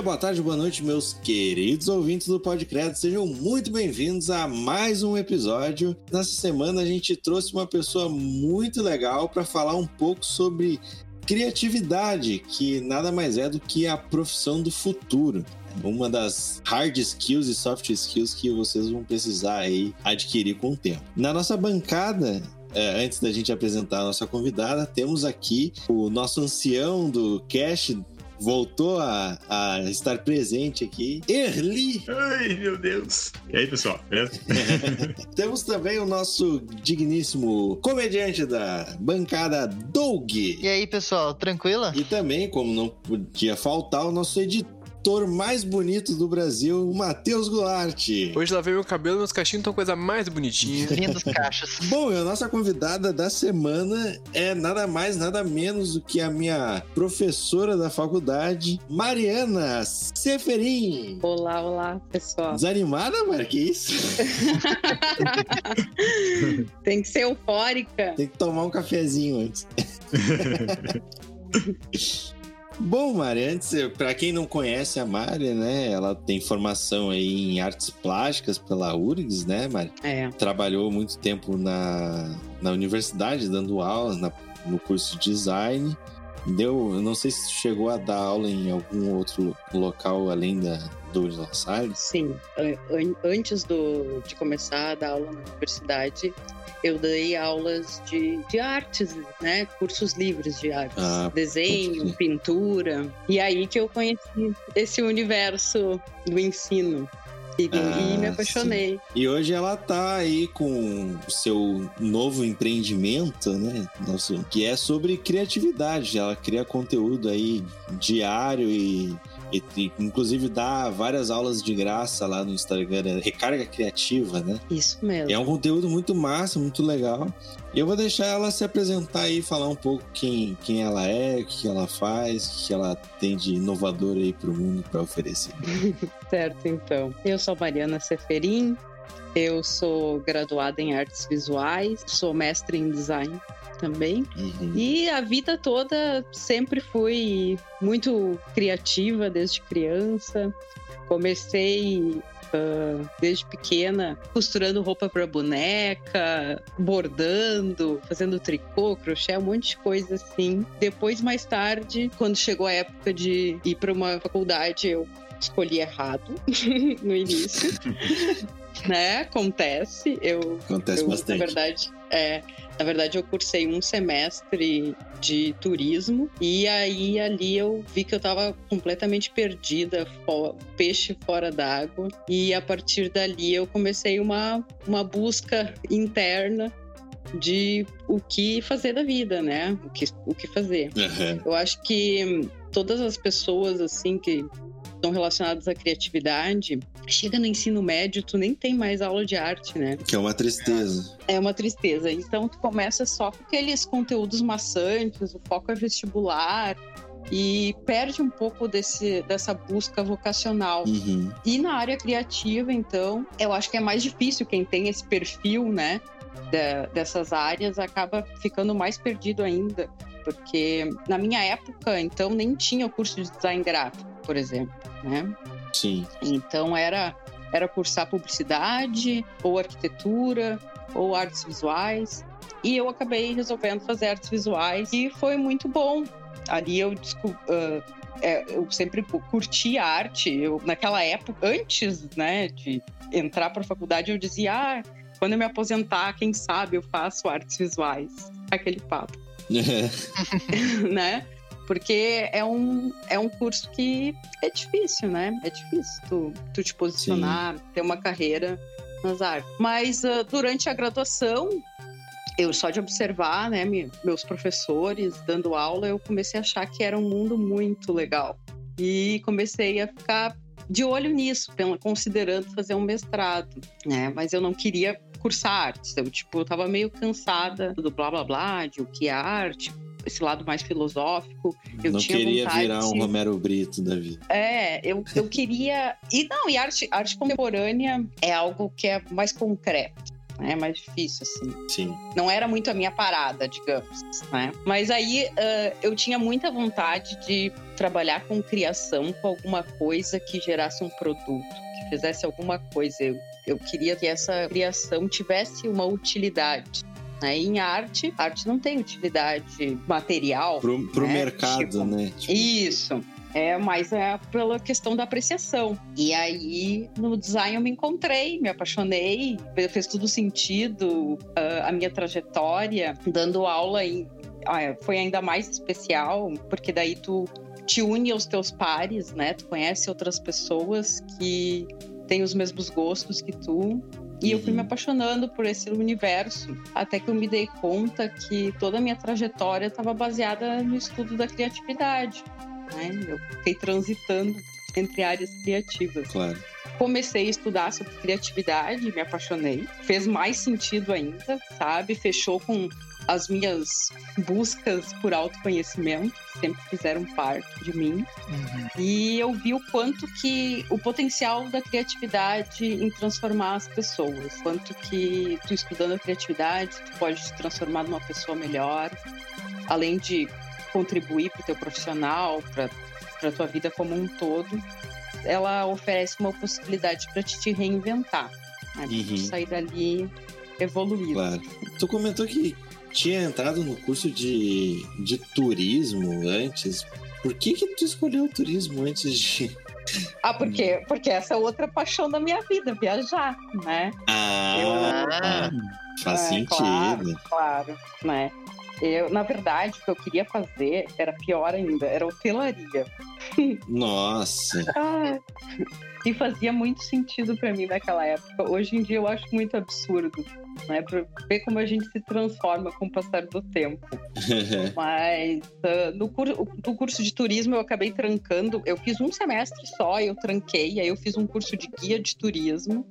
Dia, boa tarde, boa noite, meus queridos ouvintes do Podcredo. Sejam muito bem-vindos a mais um episódio. Nessa semana a gente trouxe uma pessoa muito legal para falar um pouco sobre criatividade, que nada mais é do que a profissão do futuro. Uma das hard skills e soft skills que vocês vão precisar aí adquirir com o tempo. Na nossa bancada, é, antes da gente apresentar a nossa convidada, temos aqui o nosso ancião do Cash, voltou a, a, estar presente aqui. Erli! Ai, meu Deus! E aí, pessoal? Temos também o nosso digníssimo comediante da bancada, Doug. E aí, pessoal, tranquila? E também, como não podia faltar, o nosso editor ator mais bonito do Brasil, o Matheus Goulart. Hoje lavei meu cabelo, meus cachinhos estão coisa mais bonitinha. Lindos cachos. Bom, a nossa convidada da semana é nada mais, nada menos do que a minha professora da faculdade, Mariana Seferin. Olá, olá, pessoal. Desanimada, Mara? Que isso? Tem que ser eufórica. Tem que tomar um cafezinho antes. Bom, Mari, antes, para quem não conhece a Mari, né, ela tem formação aí em artes plásticas pela URGS, né, Mari? É. Trabalhou muito tempo na, na universidade, dando aulas na, no curso de design. Deu, eu não sei se chegou a dar aula em algum outro local além da, do La Salle. Sim, antes do, de começar a dar aula na universidade, eu dei aulas de, de artes, né? Cursos livres de artes. Ah, desenho, pintura. E aí que eu conheci esse universo do ensino. E, ah, e me apaixonei. Sim. E hoje ela tá aí com o seu novo empreendimento, né? Nosso, que é sobre criatividade. Ela cria conteúdo aí diário e e, e, inclusive dá várias aulas de graça lá no Instagram, é Recarga Criativa, né? Isso mesmo. É um conteúdo muito massa, muito legal. E eu vou deixar ela se apresentar aí, falar um pouco quem, quem ela é, o que ela faz, o que ela tem de inovador aí para o mundo para oferecer. certo, então. Eu sou Mariana Seferin, eu sou graduada em artes visuais, sou mestre em design também. Uhum. E a vida toda sempre fui muito criativa desde criança. Comecei Uh, desde pequena, costurando roupa para boneca, bordando, fazendo tricô, crochê, um monte de coisa assim. Depois, mais tarde, quando chegou a época de ir para uma faculdade, eu escolhi errado no início. né? Acontece. Eu, Acontece eu, bastante. Na verdade, é, na verdade, eu cursei um semestre de turismo e aí ali eu vi que eu estava completamente perdida, peixe fora d'água. E a partir dali eu comecei uma, uma busca interna de o que fazer da vida, né? O que, o que fazer. Uhum. Eu acho que todas as pessoas assim que estão relacionadas à criatividade, chega no ensino médio, tu nem tem mais aula de arte, né? Que é uma tristeza. É uma tristeza. Então tu começa só com aqueles conteúdos maçantes, o foco é vestibular, e perde um pouco desse, dessa busca vocacional. Uhum. E na área criativa, então, eu acho que é mais difícil quem tem esse perfil, né, de, dessas áreas, acaba ficando mais perdido ainda. Porque na minha época, então, nem tinha o curso de design gráfico, por exemplo né? Sim. Então era era cursar publicidade ou arquitetura ou artes visuais e eu acabei resolvendo fazer artes visuais e foi muito bom. Ali eu uh, é, eu sempre curti arte. Eu naquela época, antes, né, de entrar para a faculdade, eu dizia, ah, quando eu me aposentar, quem sabe eu faço artes visuais. Aquele papo. né? Porque é um, é um curso que é difícil, né? É difícil tu, tu te posicionar, Sim. ter uma carreira nas artes. Mas uh, durante a graduação, eu só de observar, né, meus professores dando aula, eu comecei a achar que era um mundo muito legal. E comecei a ficar de olho nisso, considerando fazer um mestrado, né? Mas eu não queria cursar artes. Eu, tipo, eu tava meio cansada do blá blá blá, de o que é arte, esse lado mais filosófico. Eu não tinha queria virar um Romero Brito da vida. É, eu, eu queria. E não, e arte, arte contemporânea é algo que é mais concreto. Né? É mais difícil, assim. Sim. Não era muito a minha parada, digamos, né? Mas aí uh, eu tinha muita vontade de trabalhar com criação, com alguma coisa que gerasse um produto, que fizesse alguma coisa. Eu, eu queria que essa criação tivesse uma utilidade. Né? Em arte, arte não tem utilidade material. Pro, pro né? mercado, Tipo, né? Tipo, Isso. É, mas é pela questão da apreciação. E aí, no design, eu me encontrei, me apaixonei, fez tudo sentido, ah, a minha trajetória, dando aula em. ah, foi ainda mais especial, porque daí tu te une aos teus pares, né? Tu conhece outras pessoas que têm os mesmos gostos que tu. E eu fui Uhum. me apaixonando por esse universo, até que eu me dei conta que toda a minha trajetória estava baseada no estudo da criatividade. Né? Eu fiquei transitando entre áreas criativas. claro. Comecei a estudar sobre criatividade, me apaixonei. Fez mais sentido ainda, sabe? Fechou com as minhas buscas por autoconhecimento, que sempre fizeram parte de mim. E eu vi o quanto que o potencial da criatividade em transformar as pessoas, quanto que tu estudando a criatividade, tu pode te transformar numa pessoa melhor, além de contribuir para o teu profissional, para a tua vida como um todo. Ela oferece uma possibilidade para te, te reinventar, né? Uhum. sair dali evoluído. Claro. Tu comentou que tinha entrado no curso de, de turismo antes. Por que que tu escolheu o turismo antes de... Ah, porque, porque essa é outra paixão da minha vida, viajar, né? Ah, Ah. faz É, sentido. Claro, claro, né? Eu, na verdade, o que eu queria fazer era pior ainda, era hotelaria. Nossa. Ah, e fazia muito sentido pra mim naquela época. Hoje em dia eu acho muito absurdo, né? Pra ver como a gente se transforma com o passar do tempo. Mas ah, no, cur no curso de turismo eu acabei trancando. Eu fiz um semestre só, eu tranquei. Aí eu fiz um curso de guia de turismo.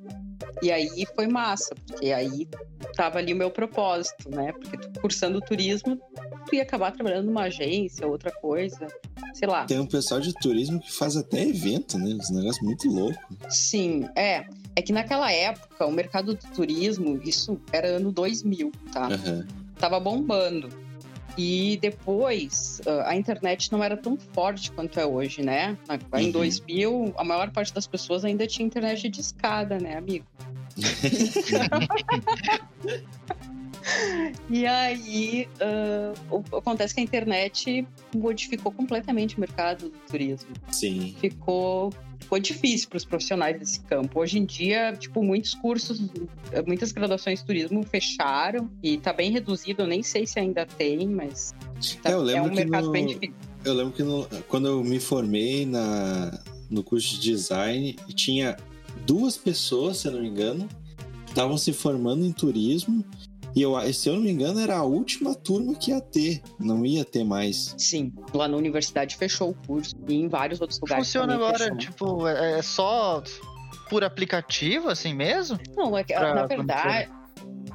E aí foi massa, porque aí tava ali o meu propósito, né? Porque tu, cursando turismo, tu ia acabar trabalhando numa agência, outra coisa, sei lá. Tem um pessoal de turismo que faz até evento, né? Uns negócios muito loucos. Sim, é. É que naquela época, o mercado do turismo, isso era ano 2000, tá? Aham. Tava bombando. E depois, ah, a internet não era tão forte quanto é hoje, né? Em Uhum. 2000, a maior parte das pessoas ainda tinha internet de escada, né, amigo? E aí, o- acontece que a internet modificou completamente o mercado do turismo. Sim. ficou ficou difícil para os profissionais desse campo. Hoje em dia, tipo, muitos cursos, muitas graduações de turismo fecharam e tá bem reduzido. Eu nem sei se ainda tem, mas tá- É, eu é um que mercado no- bem difícil. Eu lembro que no- quando eu me formei na, no curso de design, tinha duas pessoas, se eu não me engano, que estavam se formando em turismo. E eu, se eu não me engano, era a última turma que ia ter. Não ia ter mais. Sim, lá na universidade fechou o curso e em vários outros lugares. Funciona agora, fechou. tipo, é é só por aplicativo, assim mesmo? Não, é que, pra na verdade,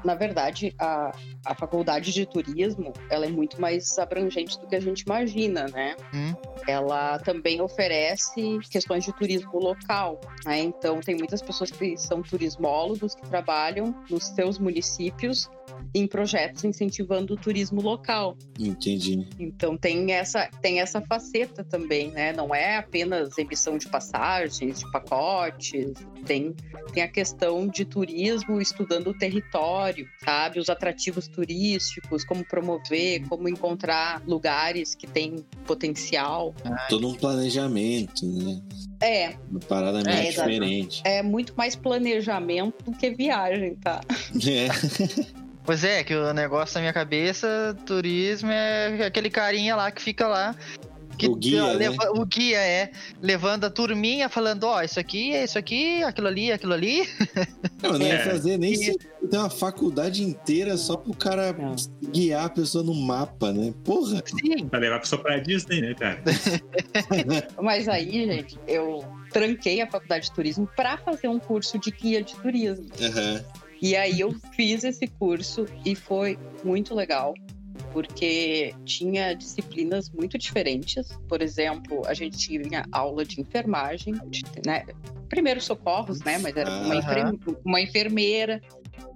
na verdade a, a faculdade de turismo ela é muito mais abrangente do que a gente imagina, né? Hum. Ela também oferece questões de turismo local, né? Então tem muitas pessoas que são turismólogos que trabalham nos seus municípios em projetos incentivando o turismo local. Entendi. Então tem essa, tem essa faceta também, né? Não é apenas emissão de passagens, de pacotes, tem, tem a questão de turismo estudando o território, sabe? Os atrativos turísticos, como promover, como encontrar lugares que têm potencial. Todo um planejamento, né? É, Uma parada meio É, exato. diferente. é muito mais planejamento do que viagem, tá? É. Pois é, que o negócio na minha cabeça, turismo é aquele carinha lá que fica lá. Que O guia, ó, né? leva- O guia é levando a turminha falando, ó, isso aqui, é isso aqui, aquilo ali, aquilo ali. Não, não ia É. fazer nem E- se tem uma faculdade inteira só pro cara Não. guiar a pessoa no mapa, né? Porra! Sim. Pra levar a pessoa pra Disney, né, cara? Mas aí, gente, eu tranquei a faculdade de turismo para fazer um curso de guia de turismo. Aham. E aí eu fiz esse curso e foi muito legal. Porque tinha disciplinas muito diferentes. Por exemplo, a gente tinha aula de enfermagem, de, né? Primeiros socorros, né? Mas era uma, uma enfermeira,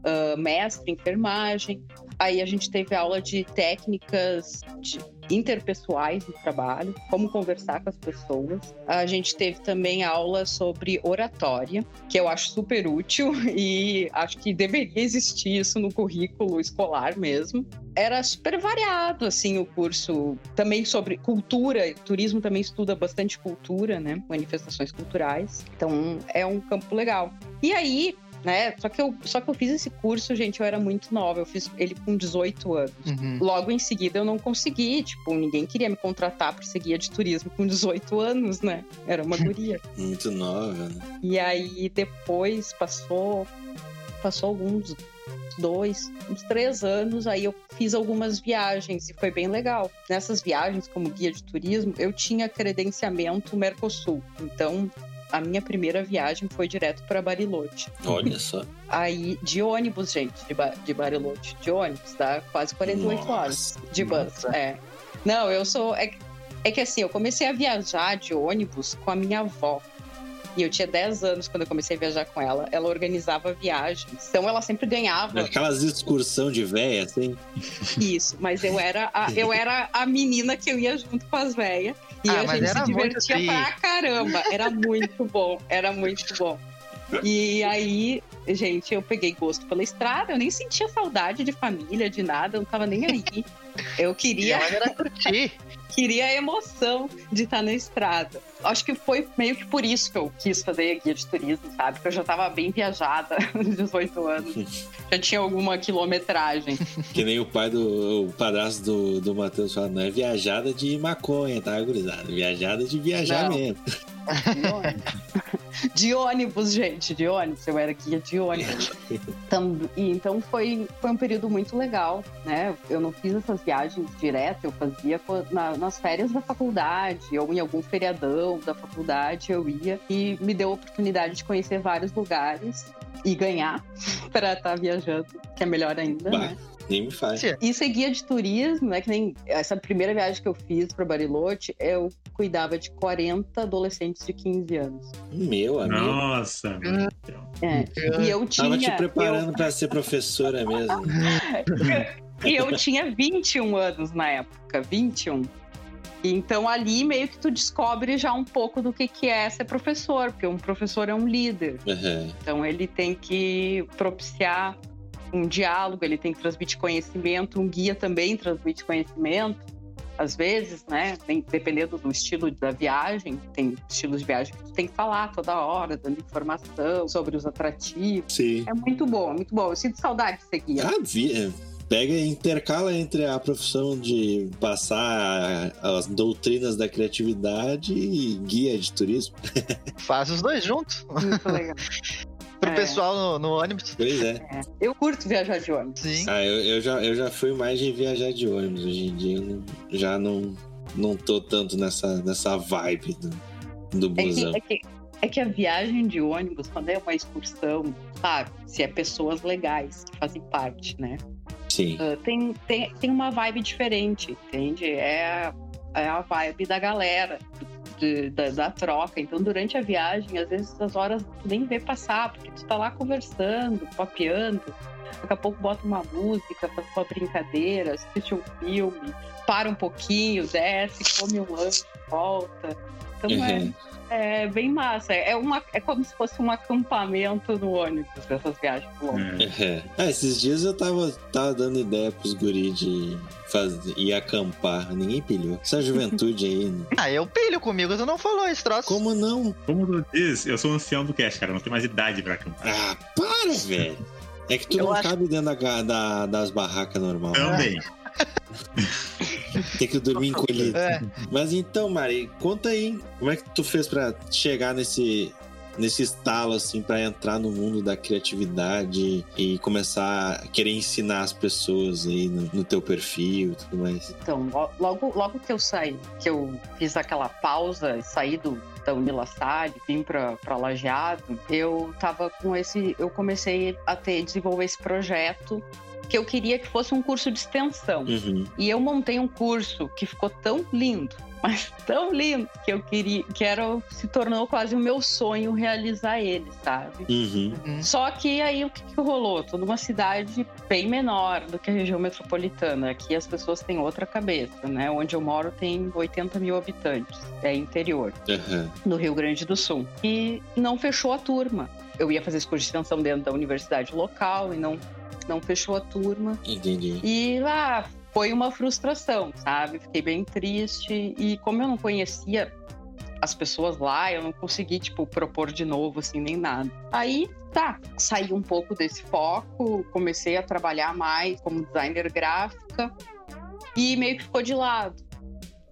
ah, mestre em enfermagem. Aí a gente teve aula de técnicas de- interpessoais no trabalho, como conversar com as pessoas. A gente teve também aula sobre oratória, que eu acho super útil e acho que deveria existir isso no currículo escolar mesmo. Era super variado, assim, o curso. Também sobre cultura, turismo também estuda bastante cultura, né? Manifestações culturais. Então, é um campo legal. E aí, né? Só que eu, só que eu fiz esse curso, gente, eu era muito nova. Eu fiz ele com 18 anos. Uhum. Logo em seguida eu não consegui, tipo, ninguém queria me contratar para ser guia de turismo com 18 anos, né? Era uma guria. Muito nova, né? E aí depois passou passou alguns dois, uns três anos, aí eu fiz algumas viagens e foi bem legal. Nessas viagens, como guia de turismo, eu tinha credenciamento Mercosul. Então, a minha primeira viagem foi direto para Bariloche. Olha só. Aí, de ônibus, gente, de, ba de Bariloche. De ônibus, dá quase 48 Nossa. horas de bus. É. Não, eu sou. É, é que assim, eu comecei a viajar de ônibus com a minha avó. E eu tinha 10 anos quando eu comecei a viajar com ela. Ela organizava viagens. Então ela sempre ganhava Aquelas excursão de véia, assim. isso. Mas eu era a, eu era a menina que eu ia junto com as velhas. E Ah, a gente se divertia tri. pra caramba. Era muito bom. Era muito bom. E aí, gente, eu peguei gosto pela estrada. Eu nem sentia saudade de família, de nada. Eu não tava nem aí. Eu E queria ela era curtir. queria a emoção de estar na estrada. Acho que foi meio que por isso que eu quis fazer guia de turismo, sabe? Porque eu já estava bem viajada, aos 18 anos. Já tinha alguma quilometragem. Que nem o pai do o padrasto do, do Matheus fala, não é viajada de maconha, tá, gurizada? Viajada de viajar Não. mesmo. De ônibus. Gente, de ônibus. Eu era guia de ônibus. E então foi, foi um período muito legal, né? Eu não fiz essas viagens direto, eu fazia nas férias da faculdade, ou em algum feriadão da faculdade eu ia. E me deu a oportunidade de conhecer vários lugares e ganhar para estar viajando, que é melhor ainda, Bah. né? Nem me faz. E ser guia de turismo, né? Que nem essa primeira viagem que eu fiz para Bariloche, eu cuidava de 40 adolescentes de 15 anos. Meu amigo. Nossa. É. E eu tinha. Tava te preparando pra ser professora mesmo. eu- e eu tinha 21 anos na época, 21. Então ali meio que tu descobre já um pouco do que, que é ser professor, porque um professor é um líder. Aham. Então ele tem que propiciar um diálogo, ele tem que transmitir conhecimento, um guia também transmite conhecimento. Às vezes, né, dependendo do estilo da viagem, tem estilos de viagem que tu tem que falar toda hora, dando informação sobre os atrativos. Sim. É muito bom, muito bom. Eu sinto saudade de ser guia. Ah, vi- pega e intercala entre a profissão de passar as doutrinas da criatividade e guia de turismo. Faz os dois juntos. Muito legal. Pro É. pessoal no, no ônibus. Pois é. É. Eu curto viajar de ônibus. Sim. Ah, eu, eu já, eu já fui mais de viajar de ônibus. Hoje em dia eu já não, não tô tanto nessa, nessa vibe do, do É que, busão. é, que, é que a viagem de ônibus, quando é uma excursão, sabe? Se é pessoas legais que fazem parte, né? Sim. Ah, tem, tem, tem uma vibe diferente, entende? É, a- é a vibe da galera, de- da, da troca. Então, durante a viagem, às vezes as horas tu nem vê passar, porque tu tá lá conversando, papeando. Daqui a pouco bota uma música, faz uma brincadeira, assiste um filme, para um pouquinho, desce, come um lanche, volta. Então é, Uhum. é bem massa. É, uma, é como se fosse um acampamento no ônibus dessas viagens longas. É. É. Ah, esses dias eu tava, tava dando ideia pros guri de fazer, ir acampar. Ninguém pilhou. Essa juventude aí. né? Ah, eu pilho comigo, tu não falou esse troço. Como não? Como tu diz, eu sou um ancião do cast, cara. Não tenho mais idade pra acampar. Ah, para, velho. É que tu Eu não acho- cabe dentro da, da- das barracas normal. Também. Tem que dormir encolhido. É. Mas então, Mari, conta aí. Como é que tu fez pra chegar nesse, nesse estalo, assim, pra entrar no mundo da criatividade e começar a querer ensinar as pessoas aí no, no teu perfil e tudo mais? Então, lo- logo, logo que eu saí, que eu fiz aquela pausa e saí do, da Unila Salle, vim pra, pra Lajeado, eu tava com esse. Eu comecei a ter, desenvolver esse projeto que eu queria que fosse um curso de extensão. Uhum. E eu montei um curso que ficou tão lindo, mas tão lindo que eu queria, que era se tornou quase o meu sonho realizar ele, sabe? Uhum. Uhum. Só que aí o que, que rolou? Toda uma cidade bem menor do que a região metropolitana. Aqui as pessoas têm outra cabeça, né? Onde eu moro tem 80 mil habitantes, é interior, Aham. no Rio Grande do Sul. E não fechou a turma. Eu ia fazer esse curso de extensão dentro da universidade local e não, não fechou a turma. Entendi. E lá foi uma frustração, sabe? Fiquei bem triste. E como eu não conhecia as pessoas lá, eu não consegui, tipo, propor de novo, assim, nem nada. Aí, tá, saí um pouco desse foco, comecei a trabalhar mais como designer gráfica e meio que ficou de lado.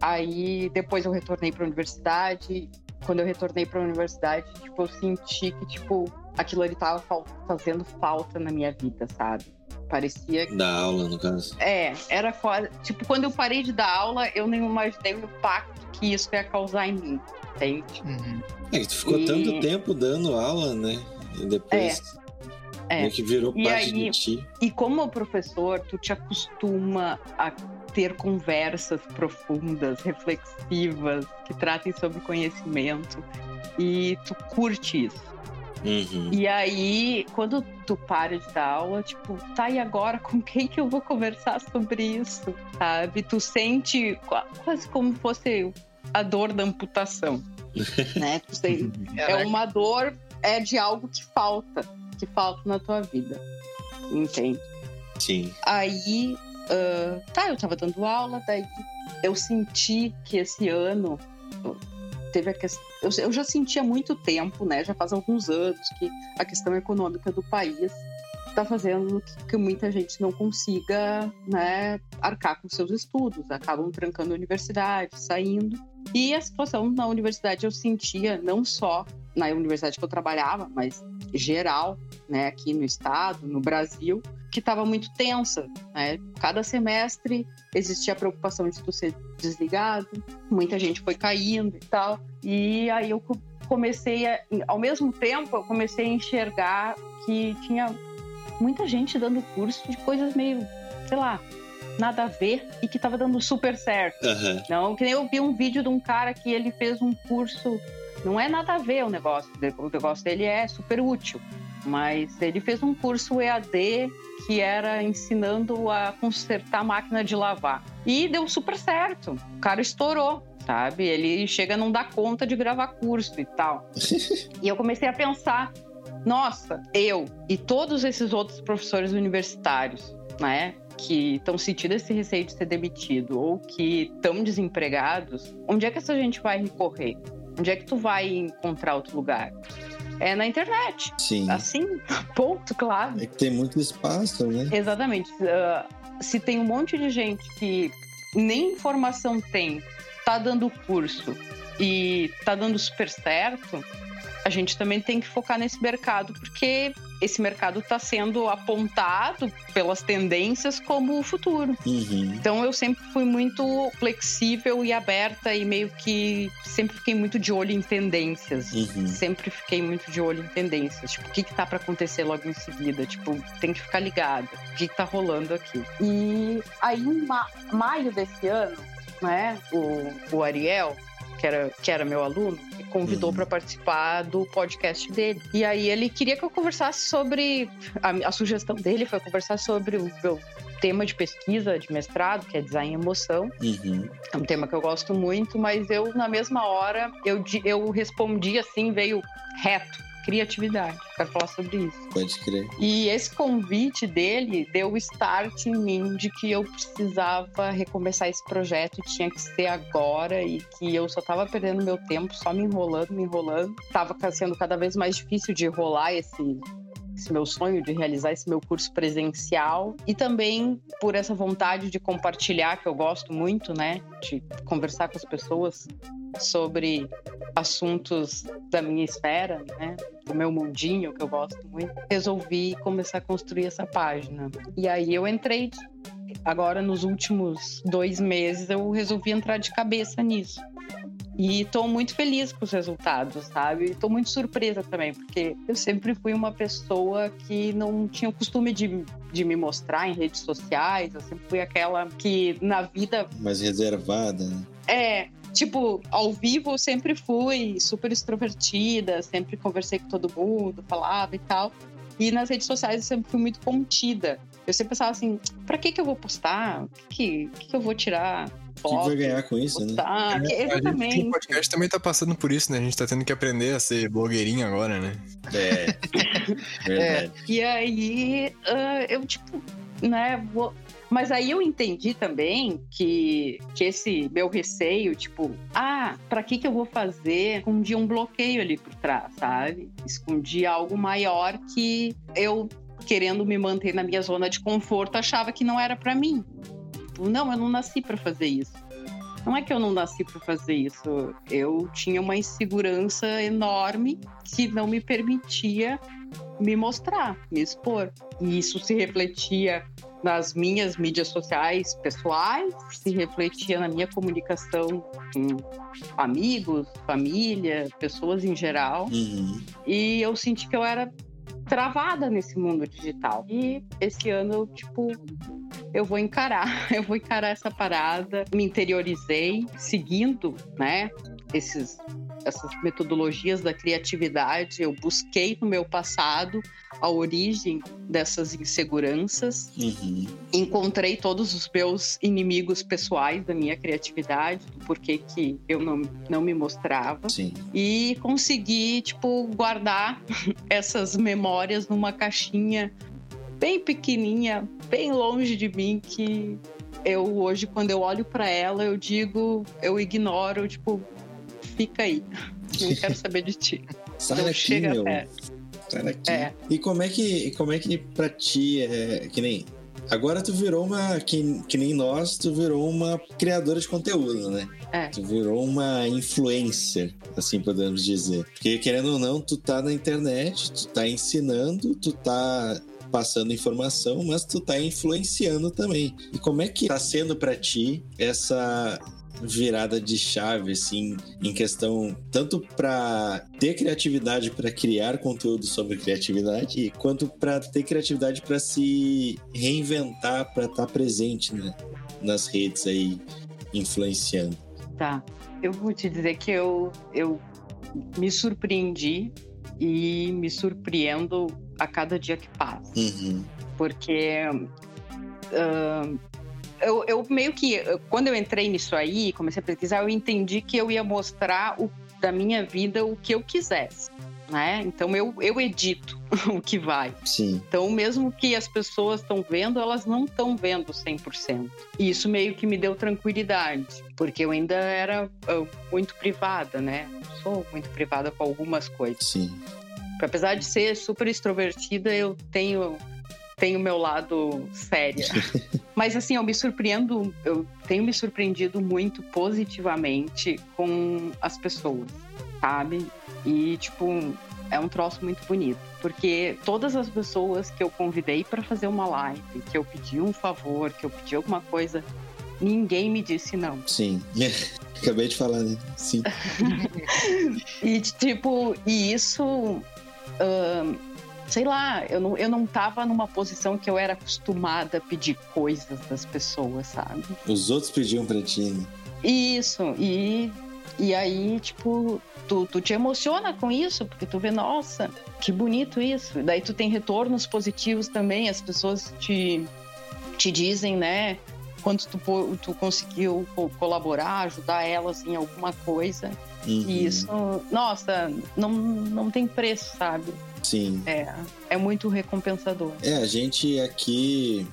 Aí, depois eu retornei para a universidade. Quando eu retornei para a universidade, tipo, eu senti que, tipo, aquilo ali tava fal- fazendo falta na minha vida, sabe? Parecia Da aula, no caso. é, era quase. Tipo, quando eu parei de dar aula, eu nem imaginei o impacto que isso ia causar em mim. Entende? Uhum. É que tu ficou E- tanto tempo dando aula, né? E depois É. meio que virou E parte aí- de ti. E como professor, tu te acostuma a ter conversas profundas, reflexivas, que tratem sobre conhecimento. E tu curte isso. Uhum. E aí, quando tu para de dar aula, tipo, tá, e agora com quem que eu vou conversar sobre isso? Sabe? Tu sente qua- quase como fosse a dor da amputação, né? Tu sei, é uma dor, é de algo que falta, que falta na tua vida, entende? Sim. Aí, ah, tá, eu tava dando aula, daí eu senti que esse ano teve a questão. Eu, eu já sentia há muito tempo, né? Já faz alguns anos que a questão econômica do país está fazendo que, que muita gente não consiga, né, arcar com seus estudos, acabam trancando a universidade, saindo. E a situação na universidade eu sentia não só na universidade que eu trabalhava, mas geral, né, aqui no estado, no Brasil, que estava muito tensa. Né? Cada semestre existia a preocupação de tu ser desligado, muita gente foi caindo e tal. E aí eu co- comecei a, ao mesmo tempo, eu comecei a enxergar que tinha muita gente dando curso de coisas meio, sei lá, nada a ver e que estava dando super certo. Aham. Não, que nem eu vi um vídeo de um cara que ele fez um curso. Não é nada a ver o negócio. O negócio dele é super útil. Mas ele fez um curso EAD que era ensinando a consertar máquina de lavar. E deu super certo. O cara estourou, sabe? Ele chega a não dar conta de gravar curso e tal. e eu comecei a pensar: nossa, eu e todos esses outros professores universitários, né? Que estão sentindo esse receio de ser demitido ou que estão desempregados, onde é que essa gente vai recorrer? Onde é que tu vai encontrar outro lugar? É na internet. Sim. Assim, ponto, claro. É que tem muito espaço, né? Exatamente. Ah, se tem um monte de gente que nem informação tem, tá dando curso e tá dando super certo, a gente também tem que focar nesse mercado, porque esse mercado está sendo apontado pelas tendências como o futuro. Uhum. Então eu sempre fui muito flexível e aberta e meio que sempre fiquei muito de olho em tendências. Uhum. Sempre fiquei muito de olho em tendências. Tipo, o que que tá pra acontecer logo em seguida? Tipo, tem que ficar ligado. O que que tá rolando aqui? E aí, em ma- maio desse ano, né, o, o Ariel, que era, que era meu aluno, me convidou Uhum. pra participar do podcast dele. E aí ele queria que eu conversasse sobre. A, a sugestão dele foi conversar sobre o meu tema de pesquisa de mestrado, que é design e emoção. Uhum. É um tema que eu gosto muito, mas eu, na mesma hora, eu, eu respondi assim, veio reto. Criatividade. Quero falar sobre isso. Pode crer. E esse convite dele deu o start em mim de que eu precisava recomeçar esse projeto tinha que ser agora e que eu só tava perdendo meu tempo, só me enrolando, me enrolando. Tava sendo cada vez mais difícil de rolar esse, esse meu sonho de realizar esse meu curso presencial e também por essa vontade de compartilhar que eu gosto muito, né, de conversar com as pessoas sobre assuntos da minha esfera, né, do meu mundinho que eu gosto muito. Resolvi começar a construir essa página. E aí eu entrei agora nos últimos dois meses eu resolvi entrar de cabeça nisso. E tô muito feliz com os resultados, sabe? E tô muito surpresa também, porque eu sempre fui uma pessoa que não tinha o costume de, de me mostrar em redes sociais. Eu sempre fui aquela que na vida. Mais reservada, né? É, tipo, ao vivo eu sempre fui super extrovertida, sempre conversei com todo mundo, falava e tal. E nas redes sociais eu sempre fui muito contida. Eu sempre pensava assim, pra que que eu vou postar? O que, que, que eu vou tirar? O que, vai ganhar com isso, né? Que- A gente, exatamente. o podcast também tá passando por isso, né? A gente tá tendo que aprender a ser blogueirinho agora, né? É. Verdade. E aí, ah, eu, tipo, né, vou... Mas aí eu entendi também que, que esse meu receio, tipo, ah, pra que que eu vou fazer? Escondi um bloqueio ali por trás, sabe? Escondi algo maior que eu, querendo me manter na minha zona de conforto, achava que não era pra mim. Tipo, não, eu não nasci pra fazer isso. Não é que eu não nasci pra fazer isso. Eu tinha uma insegurança enorme que não me permitia me mostrar, me expor. E isso se refletia nas minhas mídias sociais pessoais, se refletia na minha comunicação com amigos, família, pessoas em geral. Uhum. E eu senti que eu era travada nesse mundo digital. E esse ano eu, tipo, eu vou encarar, eu vou encarar essa parada. Me interiorizei, seguindo, né, esses essas metodologias da criatividade, eu busquei no meu passado a origem dessas inseguranças, Uhum. encontrei todos os meus inimigos pessoais da minha criatividade, do porquê que eu não, não me mostrava Sim. e consegui, tipo, guardar essas memórias numa caixinha bem pequenininha, bem longe de mim, que eu hoje, quando eu olho para ela, eu digo, eu ignoro, tipo, fica aí, não quero saber de ti. Sai não daqui, chega meu. perto. Sai daqui. É. E como é que, como é que pra ti é que nem. Agora tu virou uma. Que, que nem nós, tu virou uma criadora de conteúdo, né? É. Tu virou uma influencer, assim podemos dizer. Porque querendo ou não, tu tá na internet, tu tá ensinando, tu tá passando informação, mas tu tá influenciando também. E como é que tá sendo pra ti essa virada de chave assim em questão tanto para ter criatividade para criar conteúdo sobre criatividade quanto para ter criatividade para se reinventar para estar presente né, nas redes aí influenciando Tá. Eu vou te dizer que eu, eu me surpreendi e me surpreendo a cada dia que passa. Uhum. Porque ahn, eu, eu meio que, quando eu entrei nisso aí, comecei a pesquisar, eu entendi que eu ia mostrar o, da minha vida o que eu quisesse. Né? Então eu, eu edito o que vai. sim Então, mesmo que as pessoas estão vendo, elas não estão vendo 100%. E isso meio que me deu tranquilidade, porque eu ainda era ah, muito privada, né? Sou muito privada com algumas coisas. sim Apesar de ser super extrovertida, eu tenho tenho meu lado séria. Mas assim, eu me surpreendo, eu tenho me surpreendido muito positivamente com as pessoas, sabe? E tipo, é um troço muito bonito, porque todas as pessoas que eu convidei para fazer uma live, que eu pedi um favor, que eu pedi alguma coisa, ninguém me disse não. sim acabei de falar né sim E, tipo, e isso. Sei lá, eu não, eu não tava numa posição que eu era acostumada a pedir coisas das pessoas, sabe? os outros pediam para ti né? Isso, e, e aí, tipo, tu, tu te emociona com isso, porque tu vê, nossa, que bonito isso. Daí tu tem retornos positivos também, as pessoas te, te dizem, né? Quando tu, tu conseguiu co- colaborar, ajudar elas em alguma coisa. Uhum. E isso, nossa, não, não tem preço, sabe? sim É, é muito recompensador. É, a gente aqui.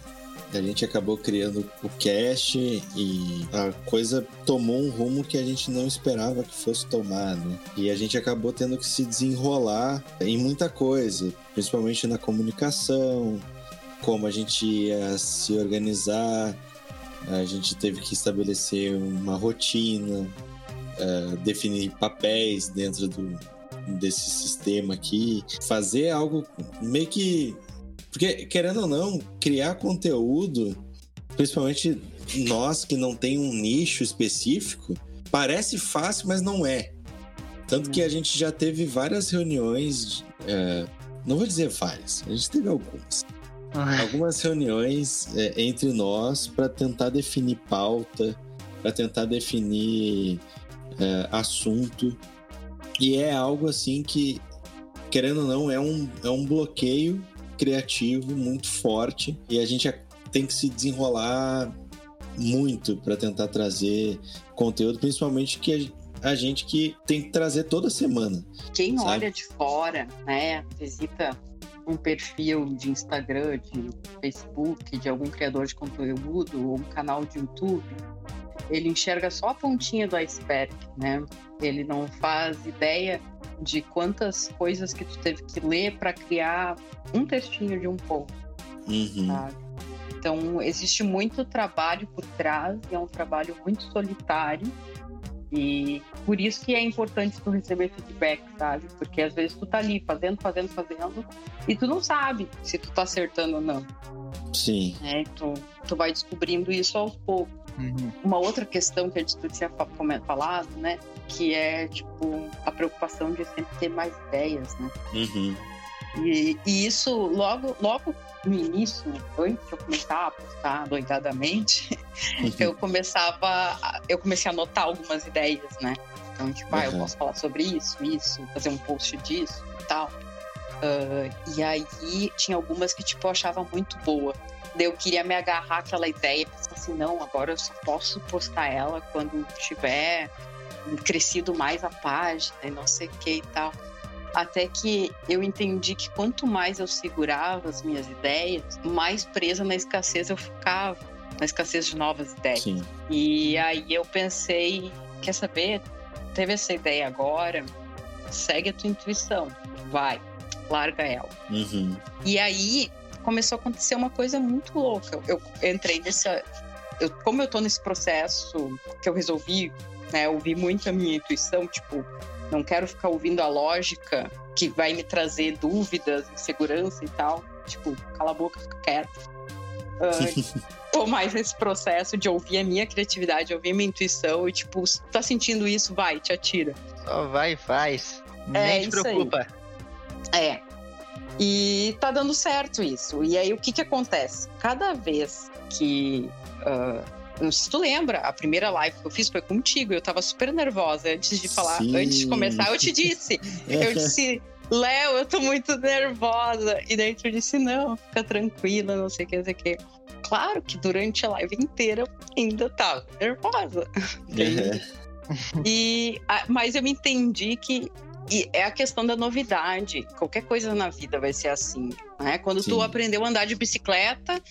A gente acabou criando o cast e a coisa tomou um rumo que a gente não esperava que fosse tomar, né? E a gente acabou tendo que se desenrolar em muita coisa, principalmente na comunicação, como a gente ia se organizar, a gente teve que estabelecer uma rotina, eh, definir papéis dentro do, desse sistema aqui, fazer algo meio que. Porque, querendo ou não, criar conteúdo, principalmente nós que não tem um nicho específico, parece fácil, mas não é. Tanto que a gente já teve várias reuniões, é, não vou dizer várias, a gente teve algumas. Algumas reuniões é, entre nós para tentar definir pauta, para tentar definir é, assunto. E é algo assim que, querendo ou não, é um, é um bloqueio criativo muito forte e a gente tem que se desenrolar muito para tentar trazer conteúdo, principalmente que a gente que tem que trazer toda semana. Quem sabe? olha de fora, né, visita um perfil de Instagram, de Facebook, de algum criador de conteúdo ou um canal de YouTube, ele enxerga só a pontinha do iceberg, né? Ele não faz ideia de quantas coisas que tu teve que ler para criar um textinho de um post, uhum. sabe? Então, existe muito trabalho por trás e é um trabalho muito solitário. E por isso que é importante tu receber feedback, sabe? Porque às vezes tu tá ali fazendo, fazendo, fazendo e tu não sabe se tu tá acertando ou não. Sim. É, tu, tu vai descobrindo isso aos poucos. Uhum. Uma outra questão que a gente tinha falado, né? Que é, tipo, a preocupação de sempre ter mais ideias, né? Uhum. E, e, isso logo, logo no início, antes de eu começar a postar doidadamente, uhum. eu começava, eu comecei a anotar algumas ideias, né? Então, tipo, ah, eu uhum. posso falar sobre isso, isso, fazer um post disso e tal. Uh, e aí tinha algumas que, tipo, eu achava muito boa. Daí eu queria me agarrar àquela ideia e pensar assim, não, agora eu só posso postar ela quando tiver crescido mais a página e não sei o que e tal. Até que eu entendi que quanto mais eu segurava as minhas ideias, mais presa na escassez eu ficava, na escassez de novas ideias. Sim. E aí eu pensei, quer saber? Teve essa ideia agora, segue a tua intuição, vai, larga ela. Uhum. E aí começou a acontecer uma coisa muito louca. Eu, eu entrei nessa. Eu, como eu tô nesse processo que eu resolvi, né, ouvir muito a minha intuição, tipo, não quero ficar ouvindo a lógica que vai me trazer dúvidas, insegurança e tal. Tipo, cala a boca, fica quieto. Uh, tô mais nesse processo de ouvir a minha criatividade, ouvir a minha intuição e, tipo, tá sentindo isso, vai, te atira. Só vai e faz. É, Nem te preocupa. Aí. É. E tá dando certo isso. E aí o que que acontece? Cada vez que. Uh, não sei se tu lembra, a primeira live que eu fiz foi contigo. Eu tava super nervosa antes de falar, Sim. antes de começar. Eu te disse. eu disse, Léo, eu tô muito nervosa. E daí tu disse, não, fica tranquila, não sei o que, não sei o que. Claro que durante a live inteira eu ainda tava nervosa. É. E, mas eu entendi que e é a questão da novidade. Qualquer coisa na vida vai ser assim. Né? Quando Sim. tu aprendeu a andar de bicicleta,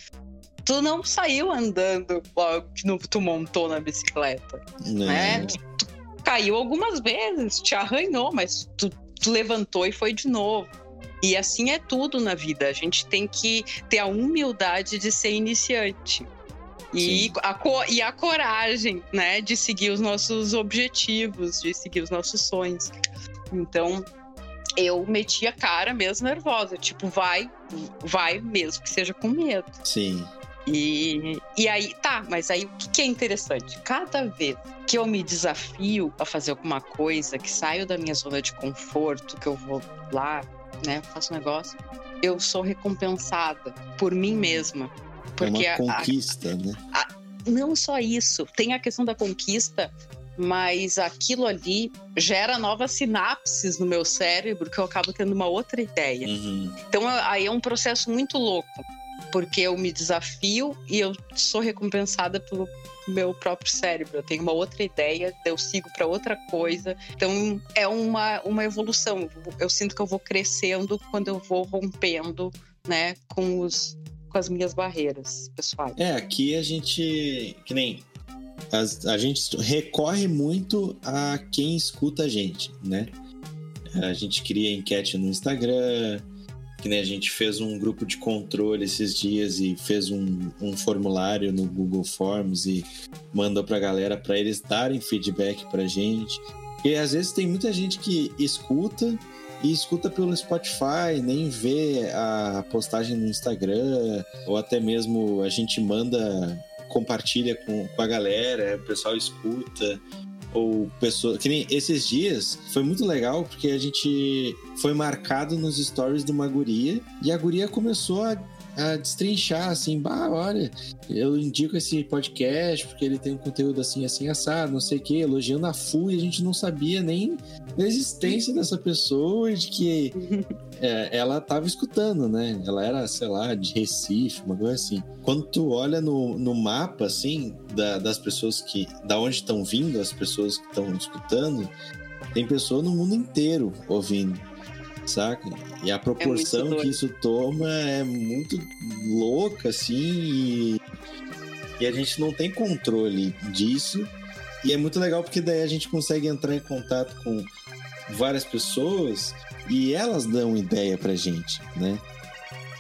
tu não saiu andando logo que tu montou na bicicleta. Né? Tu, tu, caiu algumas vezes, te arranhou, mas tu, tu levantou e foi de novo. E assim é tudo na vida. A gente tem que ter a humildade de ser iniciante. E a, e a coragem, né, de seguir os nossos objetivos, de seguir os nossos sonhos. Então, eu meti a cara mesmo nervosa, tipo, vai, vai mesmo que seja com medo. Sim. E, e aí, tá, mas aí o que, que é interessante? Cada vez que eu me desafio a fazer alguma coisa, que saio da minha zona de conforto, que eu vou lá, né, faço um negócio, eu sou recompensada por mim mesma. Porque é uma conquista, a, né? A, não só isso, tem a questão da conquista, mas aquilo ali gera novas sinapses no meu cérebro que eu acabo tendo uma outra ideia. Uhum. Então aí é um processo muito louco, porque eu me desafio e eu sou recompensada pelo meu próprio cérebro. Eu tenho uma outra ideia, eu sigo para outra coisa. Então é uma, uma evolução. Eu sinto que eu vou crescendo quando eu vou rompendo, né, com os com as minhas barreiras pessoais. É, aqui a gente que nem a, a gente recorre muito a quem escuta a gente, né? A gente cria enquete no Instagram, que nem a gente fez um grupo de controle esses dias e fez um, um formulário no Google Forms e mandou pra galera para eles darem feedback pra gente. E às vezes tem muita gente que escuta e escuta pelo Spotify, nem vê a postagem no Instagram, ou até mesmo a gente manda compartilha com, com a galera, o pessoal escuta. Ou pessoas. Que nem esses dias foi muito legal porque a gente foi marcado nos stories de uma guria e a guria começou a, a destrinchar assim, bah, olha, eu indico esse podcast porque ele tem um conteúdo assim, assim, assado, não sei o que, elogiando a FU e a gente não sabia nem da existência dessa pessoa e de que é, ela tava escutando, né? Ela era, sei lá, de Recife, uma coisa assim. Quando tu olha no, no mapa, assim, da- das pessoas que. da onde estão vindo as pessoas que estão escutando, tem pessoa no mundo inteiro ouvindo. Saca? E a proporção doido. que isso toma é muito louca, assim, e, e a gente não tem controle disso. E é muito legal porque daí a gente consegue entrar em contato com várias pessoas e elas dão ideia pra gente, né?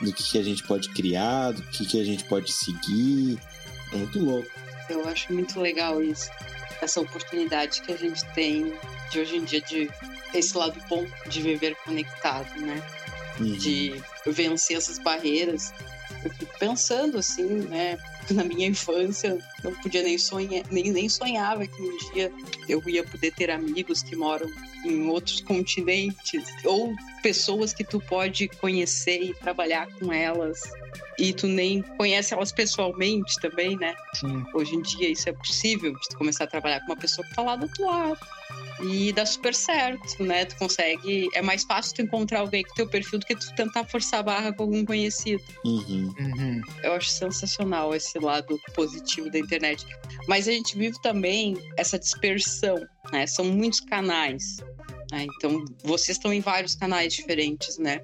Do que, que a gente pode criar, do que, que a gente pode seguir. É muito louco. Eu acho muito legal isso. Essa oportunidade que a gente tem de hoje em dia de esse lado bom de viver conectado, né? Uhum. De vencer essas barreiras. Eu fico pensando assim, né? Na minha infância, não podia nem sonhar, nem, nem sonhava que um dia eu ia poder ter amigos que moram em outros continentes ou pessoas que tu pode conhecer e trabalhar com elas e tu nem conhece elas pessoalmente também, né? Sim. Hoje em dia isso é possível, de tu começar a trabalhar com uma pessoa que tá lá do outro lado. E dá super certo, né? Tu consegue. É mais fácil tu encontrar alguém com teu perfil do que tu tentar forçar a barra com algum conhecido. Uhum. Uhum. Eu acho sensacional esse lado positivo da internet. Mas a gente vive também essa dispersão, né? São muitos canais. Né? Então, vocês estão em vários canais diferentes, né?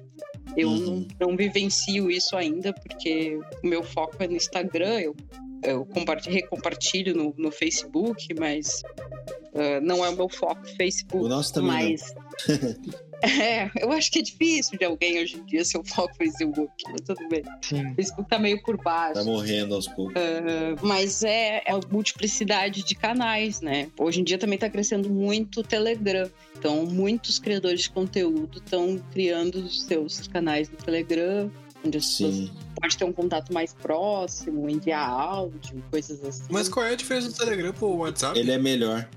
Eu Uhum. não, não vivencio isso ainda, porque o meu foco é no Instagram, eu, eu compartilho, recompartilho no, no Facebook, mas ah, não é o meu foco no Facebook. O nosso também mas... é, eu acho que é difícil de alguém hoje em dia ser o foco no Facebook, mas tudo bem. Sim. O Facebook tá meio por baixo. Tá morrendo aos poucos. Mas é, é a multiplicidade de canais, né? Hoje em dia também está crescendo muito o Telegram. Então, muitos criadores de conteúdo estão criando os seus canais no Telegram, onde as pessoas Sim. podem ter um contato mais próximo, enviar áudio, coisas assim. Mas qual é a diferença do Telegram pro WhatsApp? Ele é melhor.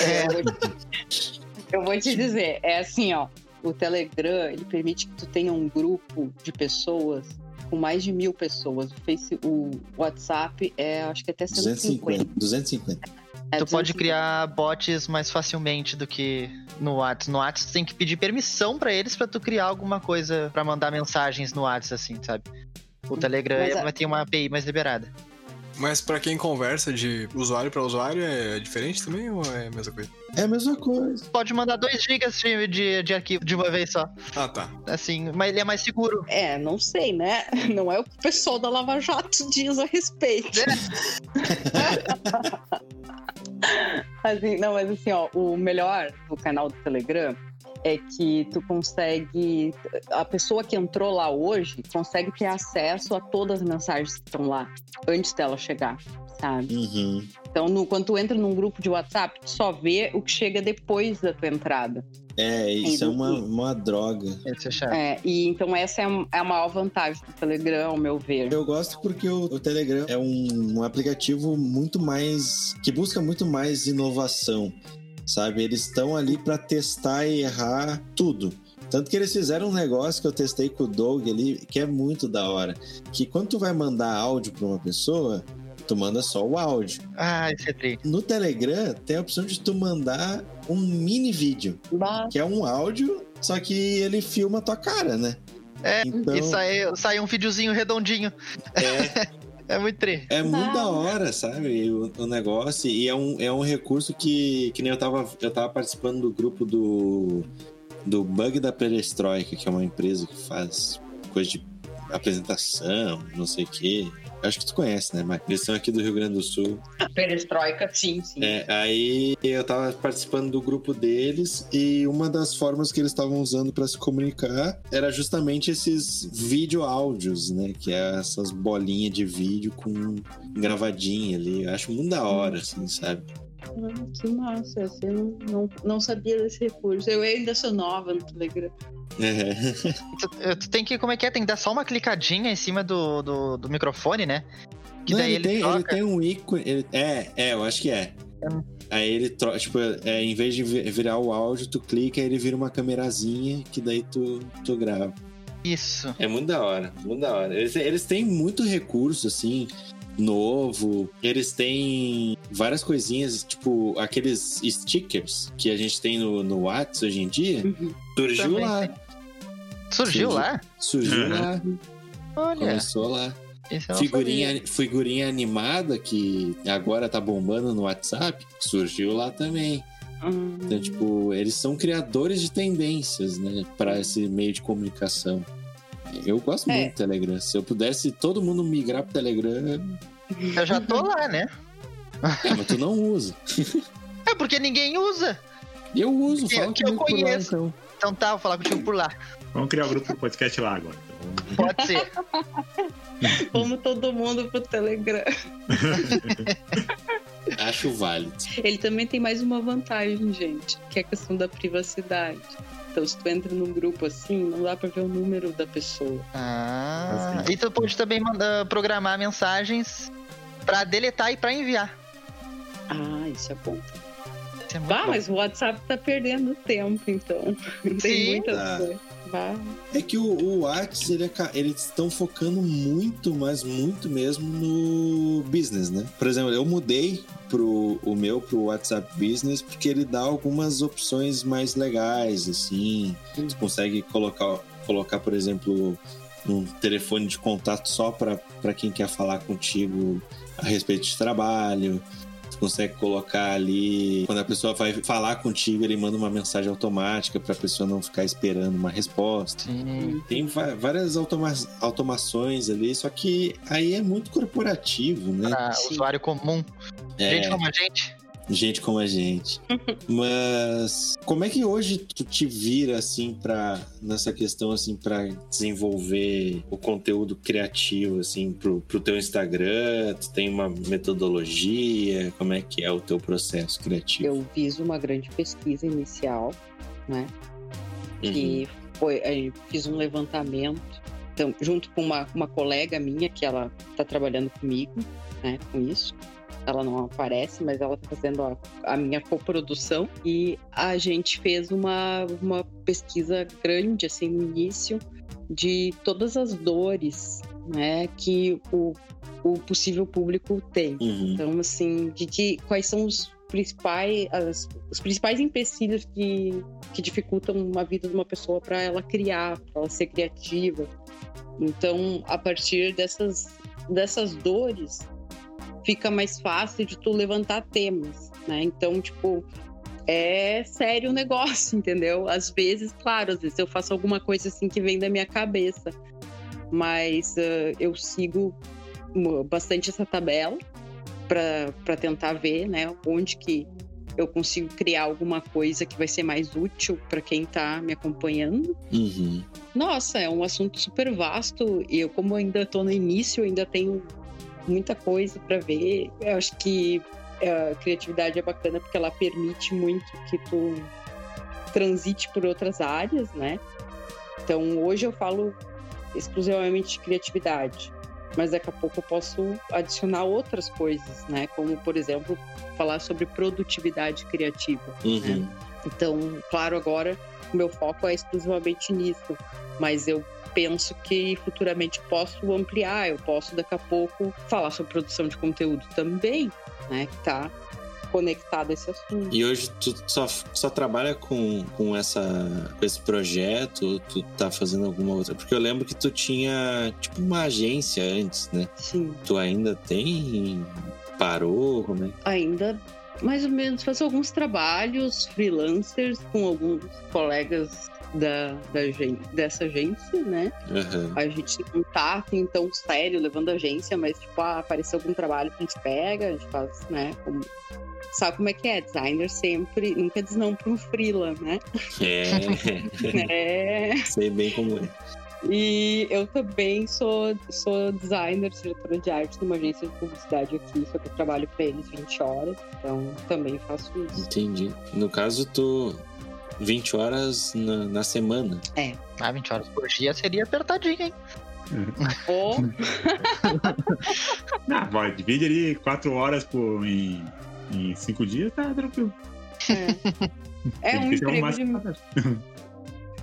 É, eu, vou te, dizer, é assim, ó. O Telegram, ele permite que tu tenha um grupo de pessoas com mais de mil pessoas. O, Face, o WhatsApp é, acho que até 150. 250. 250. É, Tu pode 250. criar bots mais facilmente do que no WhatsApp. No WhatsApp tu tem que pedir permissão pra eles pra tu criar alguma coisa pra mandar mensagens no WhatsApp, assim, sabe? O Telegram Mas a- vai ter uma API mais liberada. Mas pra quem conversa de usuário pra usuário é diferente também ou é a mesma coisa? É a mesma coisa. Pode mandar 2 GB de, de, de arquivo de uma vez só. Ah, tá. Assim, mas ele é mais seguro. É, não sei, né? Não é o que o pessoal da Lava Jato diz a respeito. assim, não, mas assim, ó, o melhor do canal do Telegram é que tu consegue. A pessoa que entrou lá hoje consegue ter acesso a todas as mensagens que estão lá antes dela chegar, sabe? Uhum. Então, no, quando tu entra num grupo de WhatsApp, tu só vê o que chega depois da tua entrada. É, isso é uma, uma droga. Esse é chato. É, e então essa é a- é a maior vantagem do Telegram, ao meu ver. Eu gosto porque o, o Telegram é um, um aplicativo muito mais. que busca muito mais inovação, sabe? Eles estão ali para testar e errar tudo. Tanto que eles fizeram um negócio que eu testei com o Doug ali, que é muito da hora. Que quando tu vai mandar áudio para uma pessoa, tu manda só o áudio. Ah, esse é tri. No Telegram tem a opção de tu mandar um mini vídeo, Bah, que é um áudio, só que ele filma a tua cara, né? É, Então- E sai, sai um videozinho redondinho. É, É muito tri. É muito Ah. da hora, sabe? O, o negócio. E é um, é um recurso que, que nem eu tava, eu tava participando do grupo do, do Bug da Perestroika, que é uma empresa que faz coisa de apresentação, não sei o quê. Acho que tu conhece, né, Mike? Eles são aqui do Rio Grande do Sul. perestroika, sim, sim. É, aí eu tava participando do grupo deles e uma das formas que eles estavam usando para se comunicar era justamente esses vídeo áudios, né? Que é essas bolinhas de vídeo com gravadinha ali. Eu acho muito da hora, assim, sabe? Ah, que massa, assim, eu não, não, não sabia desse recurso. Eu ainda sou nova no Telegram. É. Tu, tu tem que, como é que é? Tem que dar só uma clicadinha em cima do, do, do microfone, né? Que Não, daí ele, ele, tem, ele tem um ícone. ele- é, é, eu acho que é. Aí ele troca, tipo, é, em vez de vi- virar o áudio, tu clica e ele vira uma camerazinha que daí tu, tu grava. Isso. É muito da hora, muito da hora. Eles, eles têm muito recurso, assim, novo. Eles têm várias coisinhas, tipo, aqueles stickers que a gente tem no, no WhatsApp hoje em dia. Uhum. Surgiu Também lá. Surgiu Surgiu. lá? Surgiu Uhum. lá. Olha, Começou lá. sabia. Figurinha, figurinha animada que agora tá bombando no WhatsApp, surgiu lá também. Hum. Então, tipo, eles são criadores de tendências, né, para esse meio de comunicação. Eu gosto É. muito do Telegram. Se eu pudesse todo mundo migrar pro Telegram, Eu já tô lá, né? é, mas tu não usa. É porque ninguém usa. Eu uso, fala que eu por lá, conheço. então. Então tá, vou falar contigo por lá. Vamos criar o grupo do podcast lá agora. Então, Pode ser. Vamos todo mundo pro Telegram. Acho válido. Ele também tem mais uma vantagem, gente, que é a questão da privacidade. Então, se tu entra num grupo assim, não dá pra ver o número da pessoa. Ah, Assim. e tu pode também mandar, programar mensagens pra deletar e pra enviar. Ah, isso é bom. Isso é muito Bah, bom. mas o WhatsApp tá perdendo tempo, então. Tem Sim. muitas Tá. coisas. É que o, o Whats, ele aca- eles estão focando muito, mas muito mesmo no business, né? Por exemplo, eu mudei pro, o meu pro WhatsApp Business porque ele dá algumas opções mais legais, assim. Tu consegue colocar, colocar por exemplo, um telefone de contato só para quem quer falar contigo a respeito de trabalho. Tu consegue colocar ali. Quando a pessoa vai falar contigo, ele manda uma mensagem automática para a pessoa não ficar esperando uma resposta. Sim. Tem várias automa automações ali, só que aí é muito corporativo, né? Usuário comum. É, Gente como a gente. Gente como a gente. Mas como é que hoje tu te vira assim para nessa questão assim para desenvolver o conteúdo criativo assim pro, pro teu Instagram? Tu tem uma metodologia? Como é que é o teu processo criativo? Eu fiz uma grande pesquisa inicial, né? Uhum. que foi, aí fiz um levantamento, então, junto com uma, uma colega minha, que ela está trabalhando comigo, né, com isso. Ela não aparece, mas ela está fazendo a, a minha coprodução. E a gente fez uma, uma pesquisa grande, assim, no início, de todas as dores, né, que o, o possível público tem. Uhum. Então, assim, de que, quais são os principais, as- os principais empecilhos que, que dificultam a vida de uma pessoa para ela criar, para ela ser criativa. Então, a partir dessas, dessas dores, fica mais fácil de tu levantar temas, né? Então, tipo, é sério o negócio, entendeu? Às vezes, claro, às vezes eu faço alguma coisa assim que vem da minha cabeça, mas ah, eu sigo mo- bastante essa tabela para tentar ver, né, onde que eu consigo criar alguma coisa que vai ser mais útil para quem está me acompanhando. Uhum. Nossa, é um assunto super vasto e eu, como ainda estou no início, ainda tenho muita coisa para ver. Eu acho que é, a criatividade é bacana porque ela permite muito que tu transite por outras áreas, né? Então, hoje eu falo exclusivamente de criatividade, mas daqui a pouco eu posso adicionar outras coisas, né? Como, por exemplo, falar sobre produtividade criativa. Uhum. Então, claro, agora o meu foco é exclusivamente nisso, mas eu penso que futuramente posso ampliar, eu posso daqui a pouco falar sobre produção de conteúdo também, né? Que tá conectado a esse assunto. E hoje tu só, só trabalha com, com, essa, com esse projeto? Ou tu tá fazendo alguma outra? Porque eu lembro que tu tinha tipo uma agência antes, né? Sim, Tu ainda tem? Parou? Como é? ainda mais ou menos faço alguns trabalhos freelancers com alguns colegas da, da dessa agência, né? Aham. A gente não tá assim tão sério levando a agência, mas tipo, ah, apareceu algum trabalho que a gente pega, a gente faz, né? Como... Sabe como é que é? Designer sempre, nunca diz não para um freela, né? É, É. sei bem como é. E eu também sou, sou designer, diretora de arte numa agência de publicidade aqui, só que eu trabalho para eles 20 horas, então também faço isso. Entendi. No caso, tu 20 horas na, na semana. Ah, 20 horas por dia seria apertadinho, hein? Ou Ah, vai, divide ali quatro horas por, em Em cinco dias tá tranquilo. É, é um que emprego de que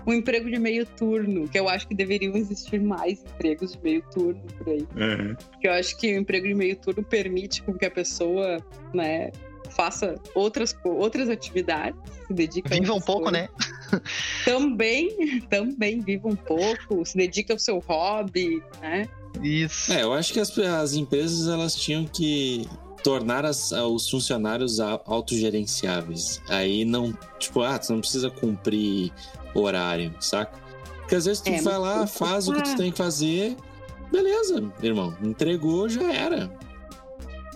um emprego de meio turno, que eu acho que deveriam existir mais empregos de meio turno por aí. Uhum. Porque eu acho que o emprego de meio turno permite com que a pessoa, né, faça outras, outras atividades, se dedique a Viva um pouco, coisas. né? Também, também viva um pouco, se dedique ao seu hobby, né? Isso. É, eu acho que as, as empresas elas tinham que tornar as- os funcionários a- autogerenciáveis. Aí não, tipo, ah, tu não precisa cumprir horário, saca? Porque às vezes tu É, vai lá, faz o que tu tem que fazer, beleza, irmão, entregou, já era.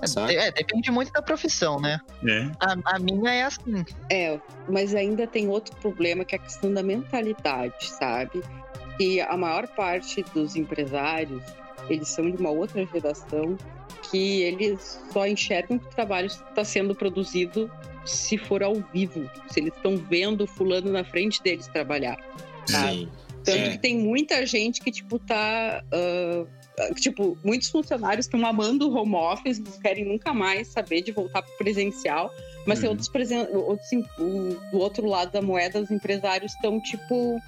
Saca? É, depende muito da profissão, né? É. A, a minha é assim. É, mas ainda tem outro problema que é a questão da mentalidade, sabe? Que a maior parte dos empresários, eles são de uma outra geração que eles só enxergam que o trabalho está sendo produzido se for ao vivo, se eles estão vendo fulano na frente deles trabalhar. sabe? Sim. Tanto É. que tem muita gente que, tipo, tá. ah, tipo, muitos funcionários estão amando o home office, não querem nunca mais saber de voltar pro presencial. Mas tem Uhum. outros, presen- outros o- do outro lado da moeda, os empresários estão, tipo,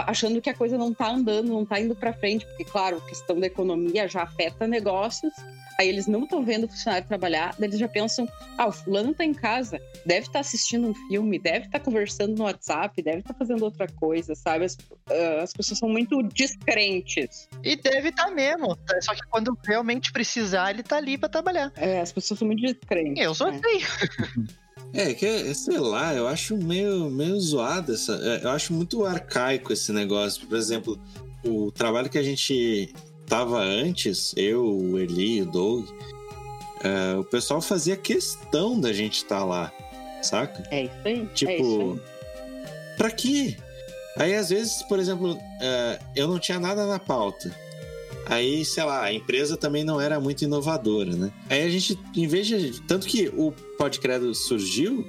achando que a coisa não tá andando, não tá indo para frente, porque, claro, a questão da economia já afeta negócios. Aí eles não estão vendo o funcionário trabalhar, daí eles já pensam: ah, o fulano tá em casa, deve estar assistindo um filme, deve estar conversando no WhatsApp, deve estar fazendo outra coisa, sabe? As, ah, as pessoas são muito descrentes. E deve estar mesmo. Só que quando realmente precisar, ele tá ali pra trabalhar. É, as pessoas são muito descrentes. Eu sou né? assim. É, que, sei lá, eu acho meio, meio zoado essa. é, Eu acho muito arcaico esse negócio. Por exemplo, o trabalho que a gente tava antes, eu, o Eli, o Doug, é, o pessoal fazia questão da gente estar lá, saca? É isso aí. é isso Tipo, aí. pra quê? Aí às vezes, por exemplo, é, eu não tinha nada na pauta. Aí, sei lá, a empresa também não era muito inovadora, né? Aí a gente, em vez de. Tanto que o Podcredo surgiu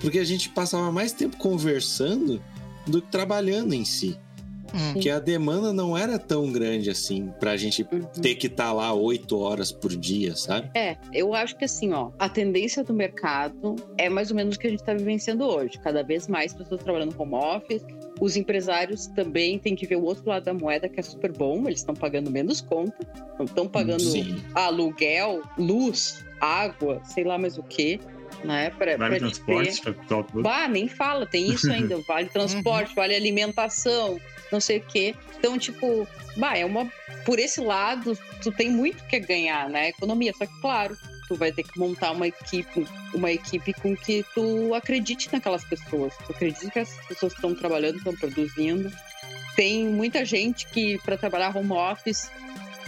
porque a gente passava mais tempo conversando do que trabalhando em si. Hum. Porque a demanda não era tão grande assim pra gente Uhum. ter que estar lá oito horas por dia, sabe? É, eu acho que assim, ó, a tendência do mercado é mais ou menos o que a gente está vivenciando hoje. Cada vez mais pessoas trabalhando home office. Os empresários também têm que ver o outro lado da moeda, que é super bom. Eles estão pagando menos conta, não estão pagando Sim. aluguel, luz, água, sei lá mais o que, né? Pra, Vale pra transporte, ter- pessoal todo. Bah, nem fala, tem isso ainda. Vale transporte, vale alimentação, não sei o quê. Então, tipo, bah, é uma. Por esse lado, tu tem muito que ganhar, né? Economia. Só que, claro, tu vai ter que montar uma equipe, uma equipe com que tu acredite naquelas pessoas. Tu acredite que as pessoas estão trabalhando, estão produzindo. Tem muita gente que, para trabalhar home office,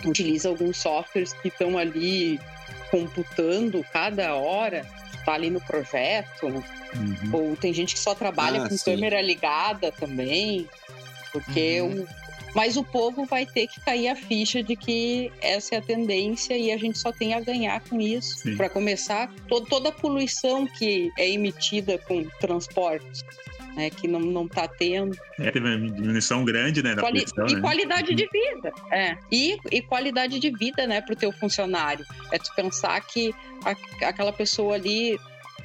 utiliza alguns softwares que estão ali computando cada hora, tá ali no projeto, Uhum. ou tem gente que só trabalha Ah, com sim. câmera ligada também, porque o... mas o povo vai ter que cair a ficha de que essa é a tendência e a gente só tem a ganhar com isso. Para começar, to- toda a poluição que é emitida com transportes, né, que não não tá tendo É, teve uma diminuição grande, né, da Quali- poluição, e né? qualidade de vida, é. E, e qualidade de vida, né, pro teu funcionário. É tu pensar que a- aquela pessoa ali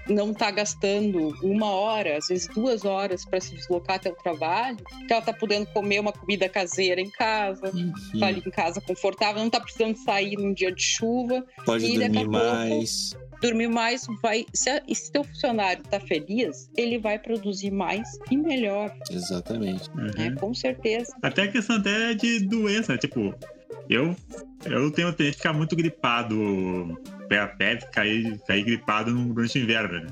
não tá gastando uma hora, às vezes duas horas para se deslocar até o trabalho, que ela tá podendo comer uma comida caseira em casa, Uhum. tá ali em casa confortável, não tá precisando sair num dia de chuva, Pode e dormir pouco- mais. dormir mais, vai. Se, a- e se teu funcionário tá feliz, ele vai produzir mais e melhor, Exatamente. Uhum. né? Com certeza. Até a questão até de doença, né? Tipo, eu, eu tenho tendência a ficar muito gripado, pé pé, cair, cair gripado no- durante o inverno, né?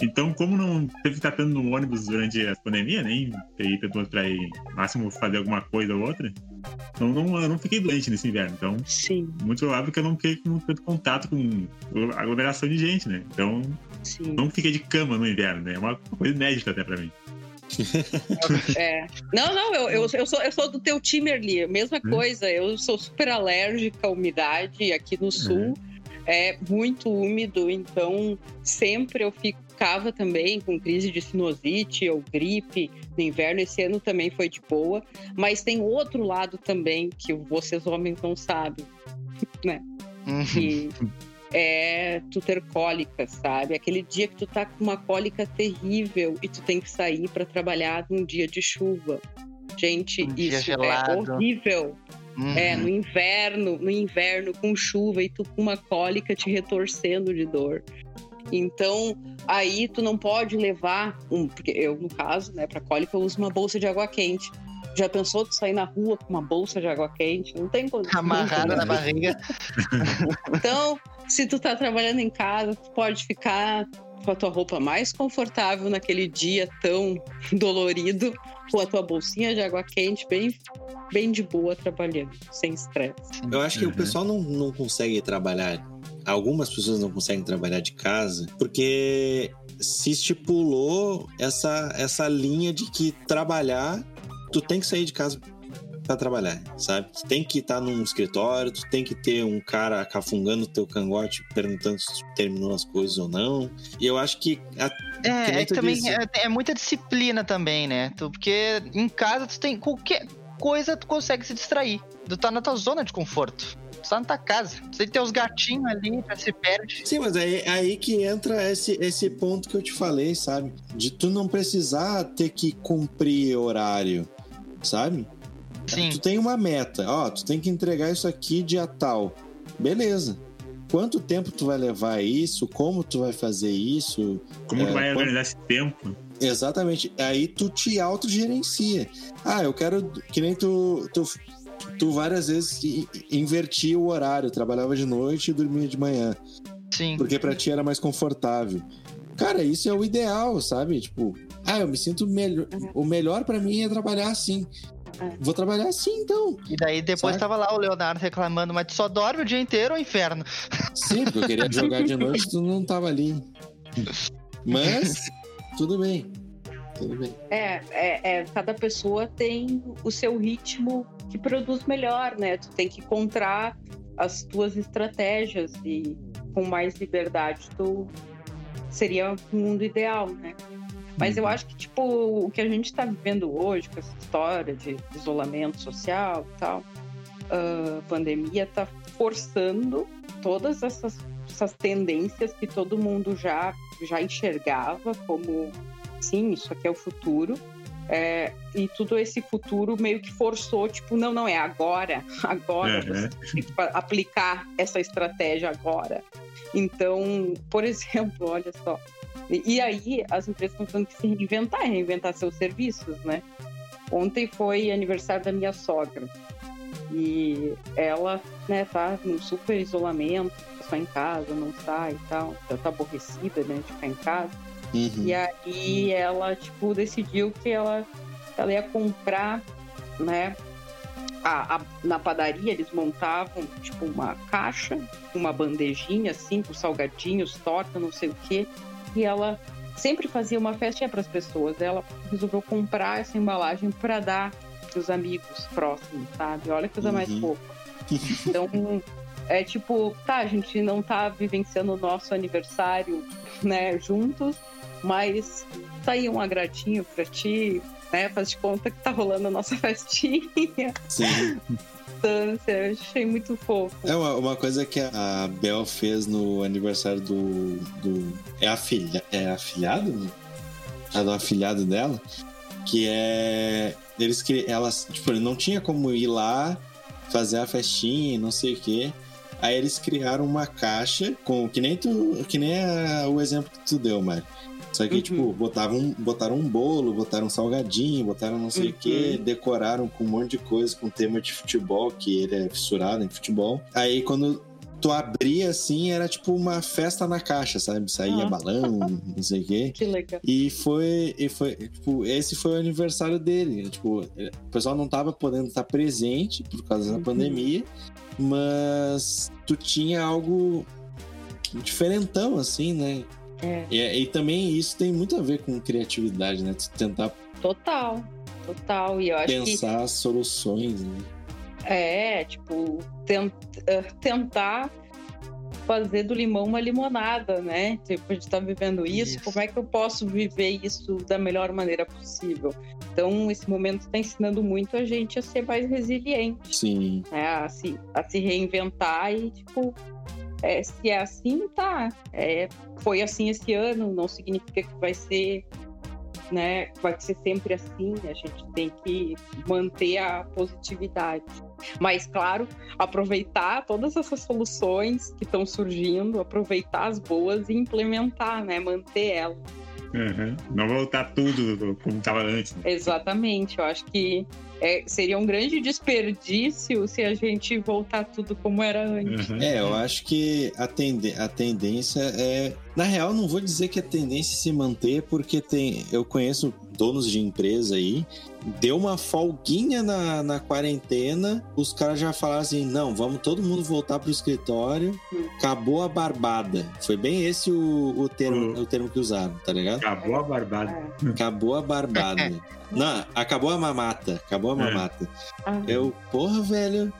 Então, como não teve que ficar tanto no ônibus durante a pandemia, nem ter ido pra ir, máximo fazer alguma coisa ou outra, não, não, eu não fiquei doente nesse inverno. Então, Sim, muito provável que eu não fiquei com tanto contato com aglomeração de gente, né? Então, sim. não fiquei de cama no inverno, né? É uma coisa inédita até pra mim. É. Não, não, eu, eu, eu, sou, eu sou do teu time ali. Mesma Hum. coisa, eu sou super alérgica à umidade aqui no sul. É muito úmido, então sempre eu ficava também com crise de sinusite ou gripe no inverno. Esse ano também foi de boa. Mas tem outro lado também que vocês homens não sabem, Uhum. que é tu ter cólica, sabe? Aquele dia que tu tá com uma cólica terrível e tu tem que sair para trabalhar num dia de chuva. Gente, Um isso é gelado. É, Uhum. no inverno, no inverno com chuva e tu com uma cólica te retorcendo de dor. Então, aí tu não pode levar um, porque eu no caso, né, para cólica eu uso uma bolsa de água quente. Já pensou tu sair na rua com uma bolsa de água quente? Não tem condição. Amarrada na barriga. Então, se tu tá trabalhando em casa, tu pode ficar com a tua roupa mais confortável naquele dia tão dolorido, com a tua bolsinha de água quente bem, bem de boa trabalhando, sem estresse. Eu acho que o Uhum. pessoal não, não consegue trabalhar. Algumas pessoas não conseguem trabalhar de casa porque se estipulou essa, essa linha de que trabalhar, tu tem que sair de casa pra trabalhar, sabe? Tu tem que estar num escritório, tu tem que ter um cara cafungando teu cangote perguntando se tu terminou as coisas ou não. E eu acho que a- Que É, nem é também é, é muita disciplina também, né? Tu, porque em casa tu tem qualquer coisa tu consegue se distrair. Tu tá na tua zona de conforto. Tu tá na tua casa. Tu tem que ter os gatinhos ali, já se perde. Sim, mas aí, aí que entra esse, esse ponto que eu te falei, sabe? De tu não precisar ter que cumprir horário, sabe? Sim. Tu tem uma meta, ó, tu tem que entregar isso aqui dia tal. Beleza. Quanto tempo tu vai levar isso? Como tu vai fazer isso? Como É, tu vai quando- organizar esse tempo? Exatamente. Aí tu te autogerencia. Ah, eu quero. Que nem tu. Tu, tu várias vezes invertia o horário, trabalhava de noite e dormia de manhã. Sim. Porque pra ti era mais confortável. Cara, isso é o ideal, sabe? Tipo, ah, eu me sinto melhor. O melhor pra mim é trabalhar assim. É. Vou trabalhar assim, então. E daí depois Sabe? tava lá o Leonardo reclamando, mas tu só dorme o dia inteiro ou inferno? Sim, porque eu queria jogar de noite, tu não tava ali. Mas, tudo bem. Tudo bem. É, é, é, cada pessoa tem o seu ritmo que produz melhor, né? Tu tem que encontrar as tuas estratégias e com mais liberdade tu seria o mundo ideal, né? Mas eu acho que, tipo, o que a gente está vivendo hoje, com essa história de isolamento social e tal, a pandemia está forçando todas essas, essas tendências que todo mundo já, já enxergava como, sim, isso aqui é o futuro. É, e tudo esse futuro meio que forçou, tipo, não, não, é agora, agora Uhum. você tem que aplicar essa estratégia agora. Então, por exemplo, olha só, e, e aí as empresas estão tendo que se reinventar, reinventar seus serviços, né? Ontem foi aniversário da minha sogra e ela, né, tá num super isolamento, só em casa, não sai e tal, já tá aborrecida, né, de ficar em casa. Uhum. E aí ela, tipo, decidiu que ela, ela ia comprar, né? A, a- na padaria eles montavam, tipo, uma caixa, uma bandejinha, assim, com salgadinhos, torta, não sei o quê. E ela sempre fazia uma festinha para as pessoas. Ela resolveu comprar essa embalagem para dar pros amigos próximos, sabe? Olha que coisa mais Uhum. fofa. Então, é tipo, tá, a gente não tá vivenciando o nosso aniversário, né, juntos, mas tá aí um agradinho pra ti, né? Faz de conta que tá rolando a nossa festinha. Sim. Eu achei muito fofo. É uma, uma coisa que a Bel fez no aniversário do. do é, afilha, é afilhado? É do afilhado dela. Que é. Eles que elas, tipo, não tinha como ir lá fazer a festinha, e não sei o quê. Aí eles criaram uma caixa com que nem tu, que nem a- o exemplo que tu deu, Mari. Só que, Uhum. tipo, botavam, botaram um bolo, botaram um salgadinho, botaram não sei o quê, Uhum. decoraram com um monte de coisa com tema de futebol, que ele é fissurado em futebol. Aí quando tu abria assim, era tipo uma festa na caixa, sabe? Saía Ah. balão, não sei o quê. Que legal. E foi, e foi, tipo, esse foi o aniversário dele. Tipo, o pessoal não tava podendo estar presente por causa da Uhum. pandemia, mas tu tinha algo diferentão, assim, né? É, E, e também isso tem muito a ver com criatividade, né? Tentar total. Total. E eu acho que pensar soluções, né? É, tipo, tent- eh, tentar fazer do limão uma limonada, né? Tipo, a gente tá vivendo isso, Isso. como é que eu posso viver isso da melhor maneira possível? Então, esse momento está ensinando muito a gente a ser mais resiliente, Sim. né? A se, a se reinventar e, tipo, é, se é assim, tá. É, foi assim esse ano, não significa que vai ser, né? Vai ser sempre assim. A gente tem que manter a positividade. Mas, claro, aproveitar todas essas soluções que estão surgindo, aproveitar as boas e implementar, né? Manter elas. Uhum. Não voltar tudo como estava antes. Né? Exatamente. Eu acho que é, seria um grande desperdício se a gente voltar tudo como era antes. Uhum. É, eu acho que a, tende a tendência é. Na real, não vou dizer que a tendência é se manter, porque tem. Eu conheço donos de empresa aí deu uma folguinha na, na quarentena, os caras já falaram assim: não, vamos todo mundo voltar pro escritório, acabou a barbada. Foi bem esse o, o, termo, o termo que usaram, tá ligado? Acabou a barbada. É. Acabou a barbada. não, acabou a mamata. Acabou a é. mamata. É. Eu, porra, velho,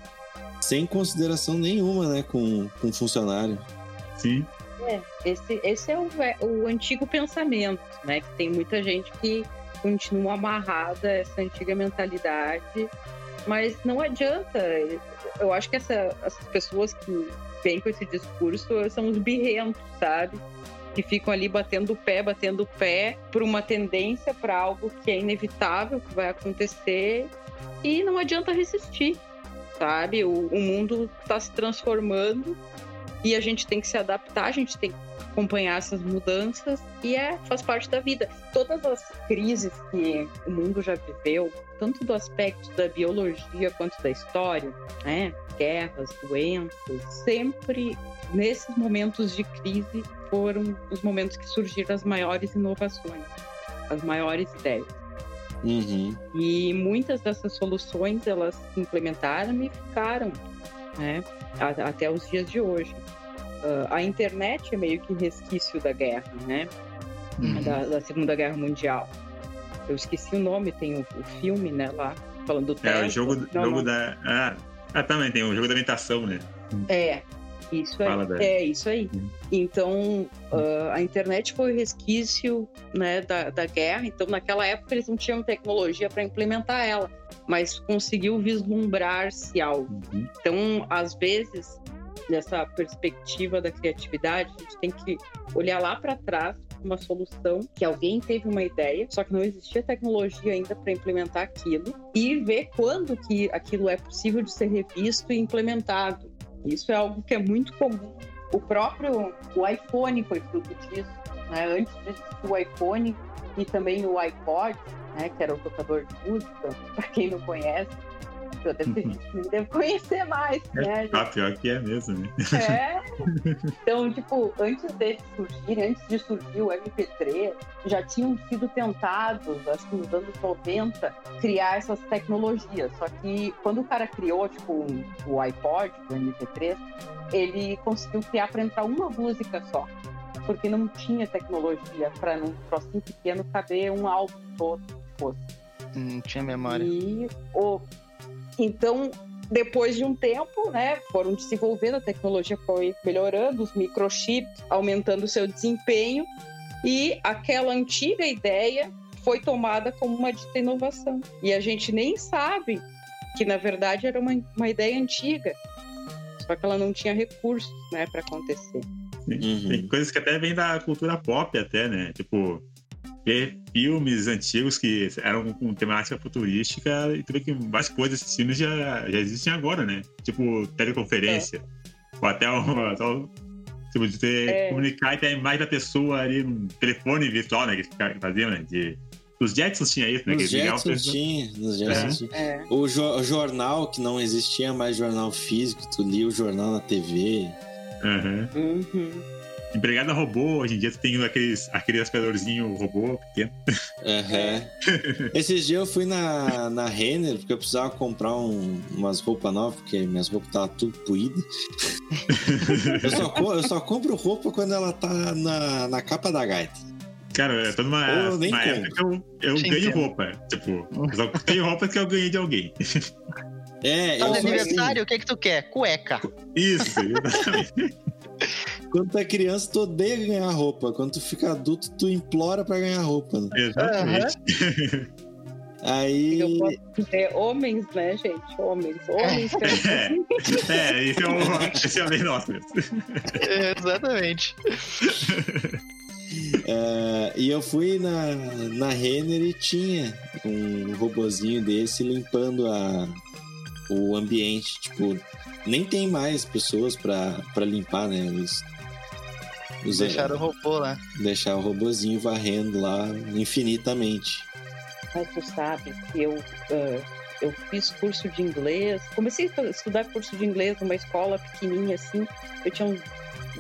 sem consideração nenhuma, né, com, com funcionário. Sim. É, esse, esse é o, o antigo pensamento, né? Que tem muita gente que continua amarrada a essa antiga mentalidade, mas não adianta. Eu acho que essa, essas pessoas que vêm com esse discurso são os birrentos, sabe? Que ficam ali batendo o pé, batendo o pé por uma tendência para algo que é inevitável, que vai acontecer, e não adianta resistir, sabe? O, o mundo está se transformando e a gente tem que se adaptar, a gente tem que acompanhar essas mudanças e é faz parte da vida. Todas as crises que o mundo já viveu, tanto do aspecto da biologia quanto da história, né? Guerras, doenças, sempre nesses momentos de crise foram os momentos que surgiram as maiores inovações, as maiores ideias. Uhum. E muitas dessas soluções elas se implementaram e ficaram, né? Até os dias de hoje. Uh, a internet é meio que resquício da guerra, né? Uhum. Da, da, Segunda Guerra Mundial. Eu esqueci o nome, tem o, o filme, né, lá, falando do É, o jogo, não, jogo não. da... Ah, ah, também tem o jogo da imitação, né? É, isso aí. Da... É, isso aí. Uhum. Então, uh, a internet foi o resquício né, da, da guerra. Então, naquela época, eles não tinham tecnologia para implementar ela, mas conseguiu vislumbrar-se algo. Uhum. Então, às vezes, nessa perspectiva da criatividade, a gente tem que olhar lá para trás uma solução que alguém teve uma ideia, só que não existia tecnologia ainda para implementar aquilo e ver quando que aquilo é possível de ser revisto e implementado. Isso é algo que é muito comum. O próprio o iPhone foi fruto disso. Né? Antes do iPhone e também o iPod, né, que era o tocador de música, para quem não conhece, eu deve, deve conhecer mais, é, né? Ah, pior que é mesmo, né? É. Então, tipo, antes dele surgir, antes de surgir o MP3, já tinham sido tentados, acho que nos anos 90, criar essas tecnologias. Só que quando o cara criou, tipo, o iPod, o MP3, ele conseguiu criar para entrar uma música só. Porque não tinha tecnologia para num trocinho pequeno caber um álbum todo que fosse. Não tinha memória. E o então, depois de um tempo, né, foram desenvolvendo, a tecnologia foi melhorando, os microchips aumentando o seu desempenho e aquela antiga ideia foi tomada como uma dita inovação. E a gente nem sabe que, na verdade, era uma, uma ideia antiga, só que ela não tinha recursos né, para acontecer. Uhum. Tem coisas que até vêm da cultura pop, até, né? Tipo, ver filmes antigos que eram com temática futurística e tu vê que várias coisas desses filmes já, já existem agora, né? Tipo, teleconferência. É. Ou até o. Tipo, de ter, é. comunicar e ter a imagem da pessoa ali no telefone virtual, né? Que faziam, né? De, os Jetsons tinha isso, né? Os Jetsons tinha, os Jetsons é. tinha. É. O, jo o, jornal, que não existia mais jornal físico, tu lia o jornal na TV. Uhum. Uhum. Empregada robô, hoje em dia tu tem aqueles, aquele aspiradorzinho robô pequeno. Uhum. Esses dias eu fui na, na Renner, porque eu precisava comprar um, umas roupas novas, porque minhas roupas estavam tudo puídas. eu, só, eu só compro roupa quando ela tá na, na capa da gaita. Cara, eu tô numa, numa época que eu, eu ganho roupa. Tipo, eu só tenho roupas que eu ganhei de alguém. É, tá eu aniversário, assim. o que que tu quer? Cueca. Isso, exatamente. Quando tu é criança, tu odeia ganhar roupa. Quando tu fica adulto, tu implora para ganhar roupa. Né? Exatamente. Uhum. Aí. Eu posso dizer homens, né, gente? Homens, homens. É, é esse é o, esse é bem nosso mesmo. Exatamente. É, e eu fui na, na Renner e tinha um robozinho desse limpando a, o ambiente. Tipo, nem tem mais pessoas pra, pra limpar, né? Os, os- Deixaram o robô lá. deixar o robozinho varrendo lá infinitamente. Mas tu sabe que eu, ah, eu fiz curso de inglês. Comecei a estudar curso de inglês numa escola pequenininha assim. Eu tinha uns,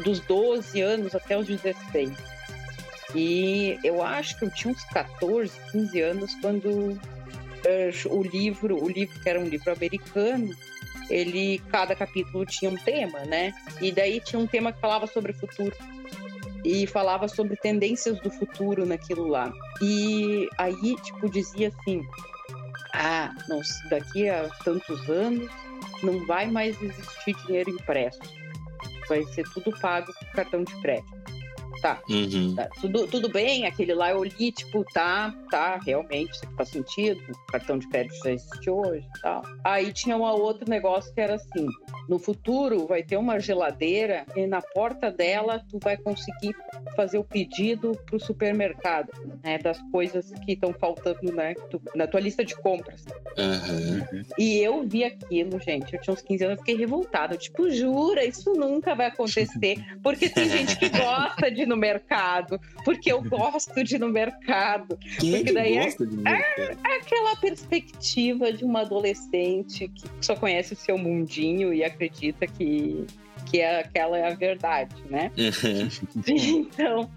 dos 12 anos até os 16. E eu acho que eu tinha uns 14, 15 anos quando o livro, o livro que era um livro americano, ele cada capítulo tinha um tema, né? E daí tinha um tema que falava sobre o futuro e falava sobre tendências do futuro naquilo lá. E aí, tipo, dizia assim: ah, não, daqui a tantos anos não vai mais existir dinheiro impresso. Vai ser tudo pago com cartão de crédito. Tá, Uhum. tá, tudo, tudo bem, aquele lá eu li, tipo, tá, tá, realmente, isso aqui faz sentido, o cartão de crédito já existe hoje e tal. Aí tinha um outro negócio que era assim, no futuro vai ter uma geladeira e na porta dela tu vai conseguir fazer o pedido pro supermercado, né, das coisas que estão faltando, né, tu- na tua lista de compras. Aham. E eu vi aquilo, gente. Eu tinha uns 15 anos, eu fiquei revoltada. Eu, tipo, jura, isso nunca vai acontecer. Porque tem gente que gosta de no mercado. Porque eu gosto de ir no mercado. Quem é Porque que daí é- mercado? É aquela perspectiva de uma adolescente que só conhece o seu mundinho e acredita que, que é, aquela é a verdade, né? Então.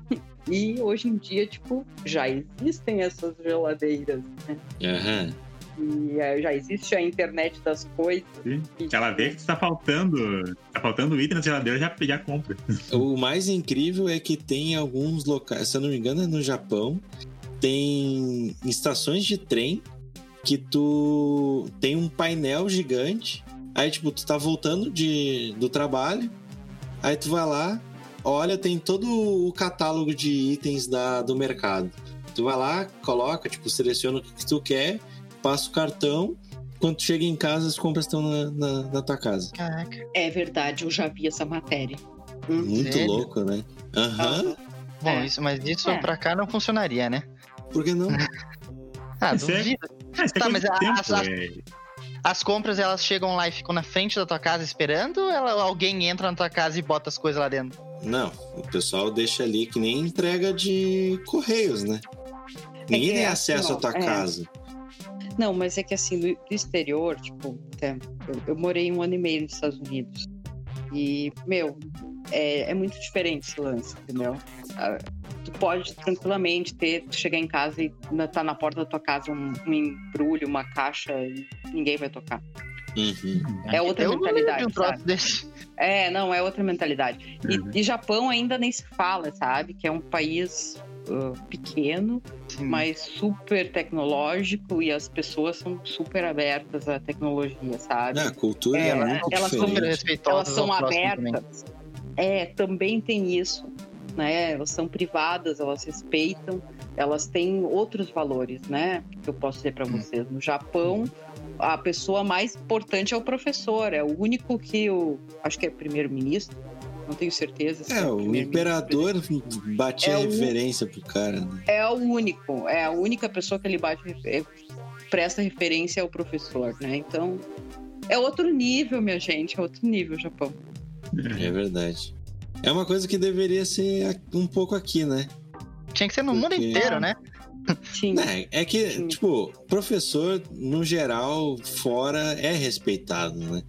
E hoje em dia, tipo, já existem essas geladeiras, né? Aham. E eh, já existe a internet das coisas. Sim. E, Ela vê que tá faltando. Tá faltando item na geladeira, já, já compra. O mais incrível é que tem alguns locais, se eu não me engano, é no Japão, tem estações de trem que tu tem um painel gigante. Aí, tipo, tu tá voltando de, do trabalho, aí tu vai lá, olha, tem todo o catálogo de itens da, do mercado. Tu vai lá, coloca, tipo, seleciona o que tu quer, passa o cartão. Quando chega em casa, as compras estão na, na, na tua casa. Caraca. É verdade, eu já vi essa matéria. Muito Sério? louco, né? Aham. Bom, É. isso, mas isso É. pra cá não funcionaria, né? Por que não? Ah, Isso é- duvido. É Tá, mas a- tempo, as- as- é. As compras, elas chegam lá e ficam na frente da tua casa esperando ou ela- alguém entra na tua casa e bota as coisas lá dentro? Não, o pessoal deixa ali que nem entrega de correios, né? Ninguém que tem é acesso à tua é. casa. Não, mas é que assim, do, exterior, tipo, até, eu, eu morei um ano e meio nos Estados Unidos. E, meu, é, é muito diferente esse lance, entendeu? Ah, tu pode tranquilamente ter, tu chegar em casa e na- tá na porta da tua casa um, um embrulho, uma caixa e ninguém vai tocar. Uhum. É outra Eu mentalidade, de um. É, não, é outra mentalidade. E, Uhum. e Japão ainda nem se fala, sabe? Que é um país ah, pequeno, Sim. mas super tecnológico e as pessoas são super abertas à tecnologia, sabe? Ah, a cultura é, É, muito elas são diferente. Elas são próximo também. abertas. É, também tem isso, né? Elas são privadas, elas respeitam, elas têm outros valores, né? Que eu posso dizer para vocês. No Japão, a pessoa mais importante é o professor, é o único que o, acho que é primeiro-ministro, não tenho certeza. se É, o primeiro-ministro, imperador batia É o- referência pro cara, né? É o único, é a única pessoa que ele bate, é, presta referência ao professor, né? Então, é outro nível, minha gente, é outro nível, Japão. É verdade. É uma coisa que deveria ser um pouco aqui, né? Tinha que ser no mundo Porque- inteiro, né? Sim. É, é que, Sim. tipo, professor, no geral, fora é respeitado, né?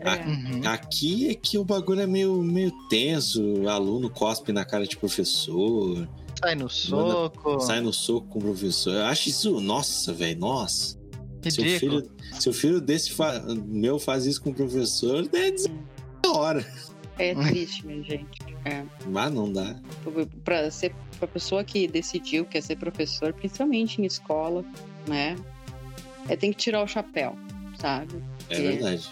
É. Uhum. Aqui é que o bagulho é meio, meio tenso, aluno cospe na cara de professor, Sai no soco. sai no soco com o professor. Eu acho isso, nossa, velho, nossa. Seu Ridículo. filho, seu filho desse fa- meu faz isso com o professor, é de da hora. É triste, minha gente. Mas não dá. Para ser pra pessoa que decidiu que quer ser professor, principalmente em escola, né? É, tem que tirar o chapéu, sabe? É É. verdade.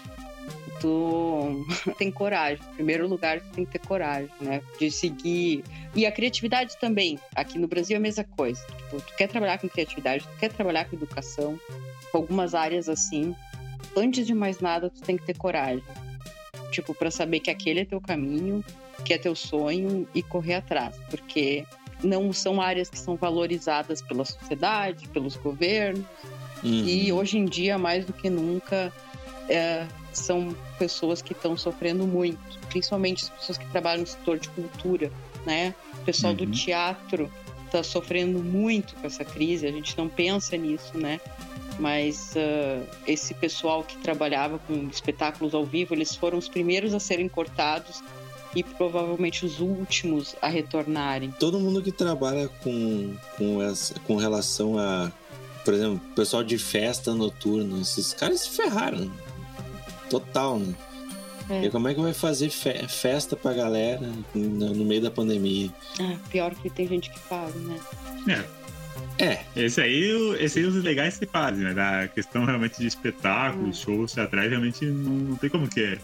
Tu tem coragem. Em primeiro lugar, tu tem que ter coragem, né? De seguir. E a criatividade também. Aqui no Brasil é a mesma coisa. Tipo, tu quer trabalhar com criatividade, tu quer trabalhar com educação, com algumas áreas assim. Antes de mais nada, tu tem que ter coragem. Tipo, para saber que aquele é teu caminho, que é teu sonho e correr atrás. Porque não são áreas que são valorizadas pela sociedade, pelos governos. Uhum. E hoje em dia, mais do que nunca, é, são pessoas que estão sofrendo muito, principalmente as pessoas que trabalham no setor de cultura, né? O pessoal do Uhum. teatro está sofrendo muito com essa crise, a gente não pensa nisso, né? Mas ah, esse pessoal que trabalhava com espetáculos ao vivo, eles foram os primeiros a serem cortados e provavelmente os últimos a retornarem. Todo mundo que trabalha com, com, essa, com relação a, por exemplo, pessoal de festa noturna, esses caras se ferraram. Total, né? É. E como é que vai fazer fe- festa pra galera no, no meio da pandemia? Ah, pior que tem gente que faz, né? É, É, esse aí, esse aí os legais se fazem, né? Da questão realmente de Hum. espetáculos, shows teatrais, realmente não, não tem como que é.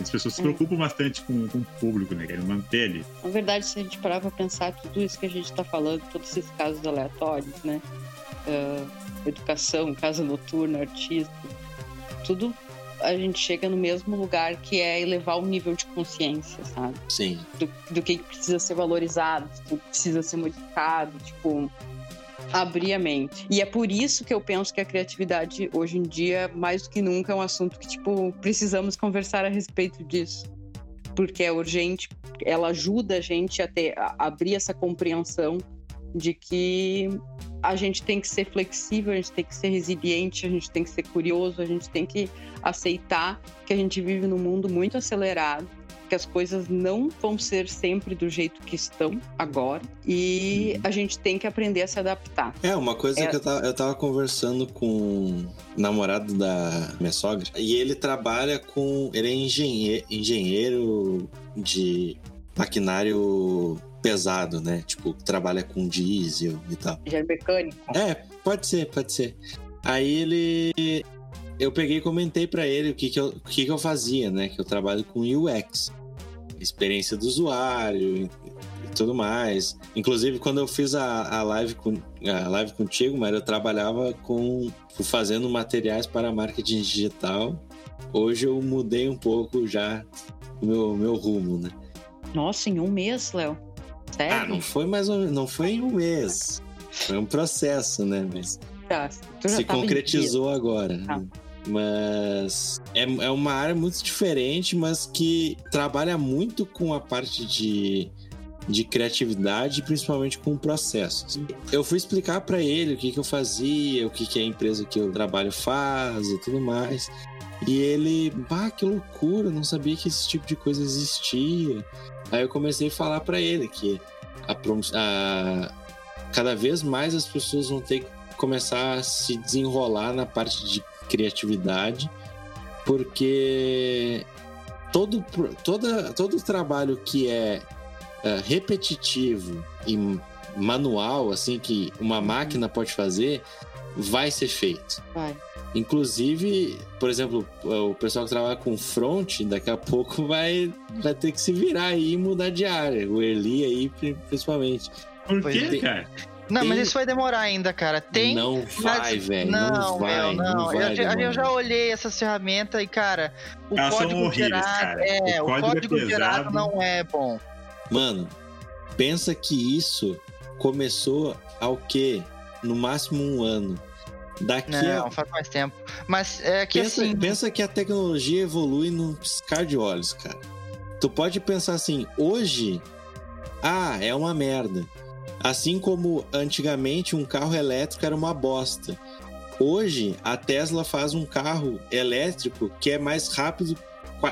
As pessoas se Hum. preocupam bastante com, com o público, né? Querem manter ali. Na verdade, se a gente parar pra pensar tudo isso que a gente tá falando, todos esses casos aleatórios, né? Ah, educação, casa noturna, artista, tudo a gente chega no mesmo lugar que é elevar o nível de consciência, sabe? sim. Do, do que precisa ser valorizado, do que precisa ser modificado, tipo, abrir a mente. E é por isso que eu penso que a criatividade hoje em dia, mais do que nunca, é um assunto que, tipo, precisamos conversar a respeito disso. Porque é urgente, ela ajuda a gente a ter, a abrir essa compreensão de que a gente tem que ser flexível, a gente tem que ser resiliente, a gente tem que ser curioso, a gente tem que aceitar que a gente vive num mundo muito acelerado, que as coisas não vão ser sempre do jeito que estão agora e a gente tem que aprender a se adaptar. É, uma coisa É. que eu tava, eu tava conversando com o namorado da minha sogra e ele trabalha com. Ele é engenhe- engenheiro de maquinário pesado, né? Tipo, trabalha com diesel e tal. É mecânico. É, pode ser, pode ser. Aí ele. Eu peguei e comentei pra ele o que que, eu, o que que eu fazia, né? Que eu trabalho com UX, experiência do usuário e, e tudo mais. Inclusive, quando eu fiz a, a, live, com, a live contigo, mas eu trabalhava com fazendo materiais para marketing digital. Hoje eu mudei um pouco já o meu, meu rumo, né? Nossa, em um mês, Léo. Sério? Ah, não foi mais um, não foi em um mês. Foi um processo, né? Mas Tá, se em concretizou agora. Ah. né? Mas é, é uma área muito diferente, mas que trabalha muito com a parte de, de criatividade, principalmente com processos. Eu fui explicar para ele o que, que eu fazia, o que, que a empresa que eu trabalho faz e tudo mais. E ele, bah, que loucura, não sabia que esse tipo de coisa existia. Aí eu comecei a falar para ele que a, a- cada vez mais as pessoas vão ter que começar a se desenrolar na parte de criatividade, porque todo, toda, todo trabalho que é, é, repetitivo e manual, assim, que uma máquina pode fazer, vai ser feito. Vai. Inclusive, por exemplo, o pessoal que trabalha com front, daqui a pouco vai, vai ter que se virar aí e mudar de área. O Eli aí, pri- principalmente. Por quê, é. cara? Não, mas Tem- isso vai demorar ainda, cara. Tem. não mas- vai, velho. Não, Não, vai. meu, não. não vai eu, já- eu já olhei essas ferramentas e, cara, o Elas código horríveis, gerado. cara. É, O o código é gerado não é bom. Mano, pensa que isso começou ao quê? No máximo um ano. Daqui Não, a... faz mais tempo. Mas é que pensa, assim. pensa que a tecnologia evolui num piscar de olhos, cara. Tu pode pensar assim, hoje, ah, é uma merda. Assim como antigamente um carro elétrico era uma bosta. Hoje, a Tesla faz um carro elétrico que é mais rápido,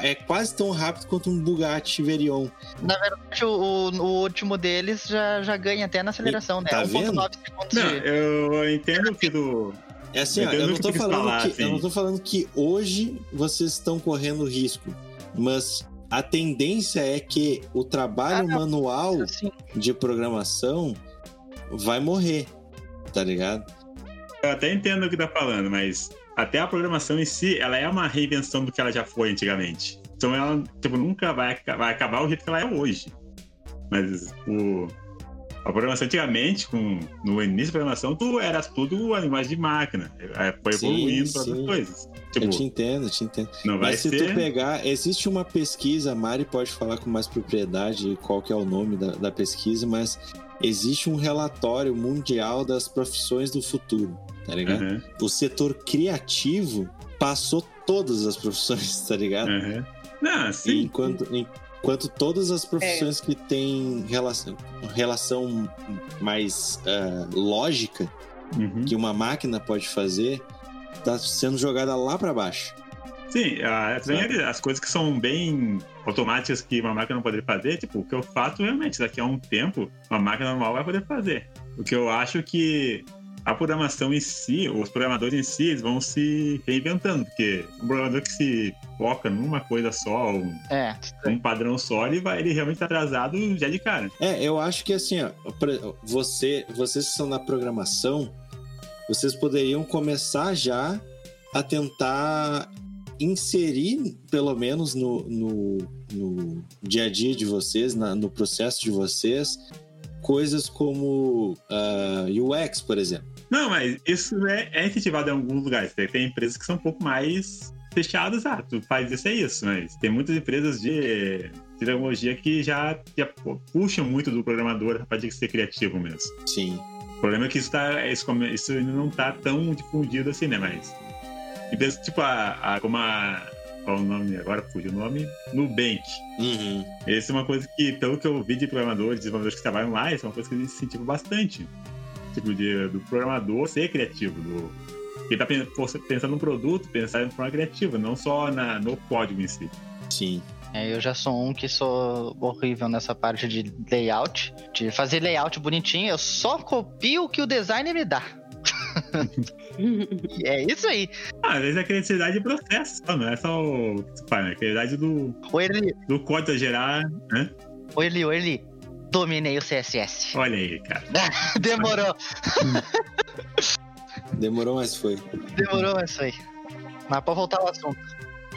é quase tão rápido quanto um Bugatti Veyron. Na verdade, o, o- o último deles já, já ganha até na aceleração, né? Tá 1.9 segundos Não, de. eu entendo que do. É assim, ó, eu não tô falando falar, que assim. eu não tô falando que hoje vocês estão correndo risco, mas a tendência é que o trabalho Ah, manual Assim, de programação vai morrer, tá ligado? Eu até entendo o que tá falando, mas até a programação em si, ela é uma reinvenção do que ela já foi antigamente. Então ela, tipo, nunca vai, vai acabar o jeito que ela é hoje. Mas o, a programação antigamente, com, no início da programação, tu era tudo a linguagem de máquina. É, Foi Sim, evoluindo para outras coisas. Eu Tipo, te entendo, eu te entendo. não vai Mas se ser. tu pegar, existe uma pesquisa, a Mari pode falar com mais propriedade qual que é o nome da, da pesquisa, mas existe um relatório mundial das profissões do futuro, tá ligado? Aham, O setor criativo passou todas as profissões, tá ligado? aham. Não, sim. enquanto, enquanto todas as profissões que têm relação, relação mais ah, lógica Uhum. que uma máquina pode fazer, tá sendo jogada lá para baixo. Sim, a- também as coisas que são bem automáticas que uma máquina não poderia fazer, tipo, o que eu faço realmente, daqui a um tempo, uma máquina normal vai poder fazer. O que eu acho que a programação em si, os programadores em si, eles vão se reinventando, porque um programador que se foca numa coisa só, um, É. um padrão só, ele, vai, ele realmente tá atrasado já de cara. É, eu acho que assim, ó, você, vocês que são na programação, vocês poderiam começar já a tentar inserir, pelo menos no, no, no dia a dia de vocês, na- no processo de vocês, coisas como ah, UX, por exemplo. Não, mas isso é, é incentivado em alguns lugares. Tem, empresas que são um pouco mais fechadas. Ah, tu faz isso, é isso. Mas tem muitas empresas de, tecnologia que já, já puxam muito do programador a parte de ser criativo mesmo. Sim. O problema é que isso, tá, isso, isso ainda não tá tão difundido assim, né? Mas. Empresas tipo a, a como a. Qual o nome agora? Fugiu o nome? Nubank. Uhum. Essa é uma coisa que, pelo que eu vi de programadores, desenvolvedores que trabalham lá, isso é uma coisa que eles incentivam bastante. Tipo, de, do programador ser criativo. Do, ele tá pen- pensando num produto, pensar de forma criativa, não só na, no código em si. Sim. É, eu já sou um que sou horrível nessa parte de layout, de fazer layout bonitinho. Eu só copio o que o designer me dá. E é isso aí. Ah, às vezes é criatividade de processo, não é só o que você faz, né? Criatividade do, Erli, do código a gerar, né? ô Erli, ô Erli, dominei o CSS. Olha aí, cara. Demorou, Demorou, mas foi. demorou isso aí. Mas pra voltar ao assunto.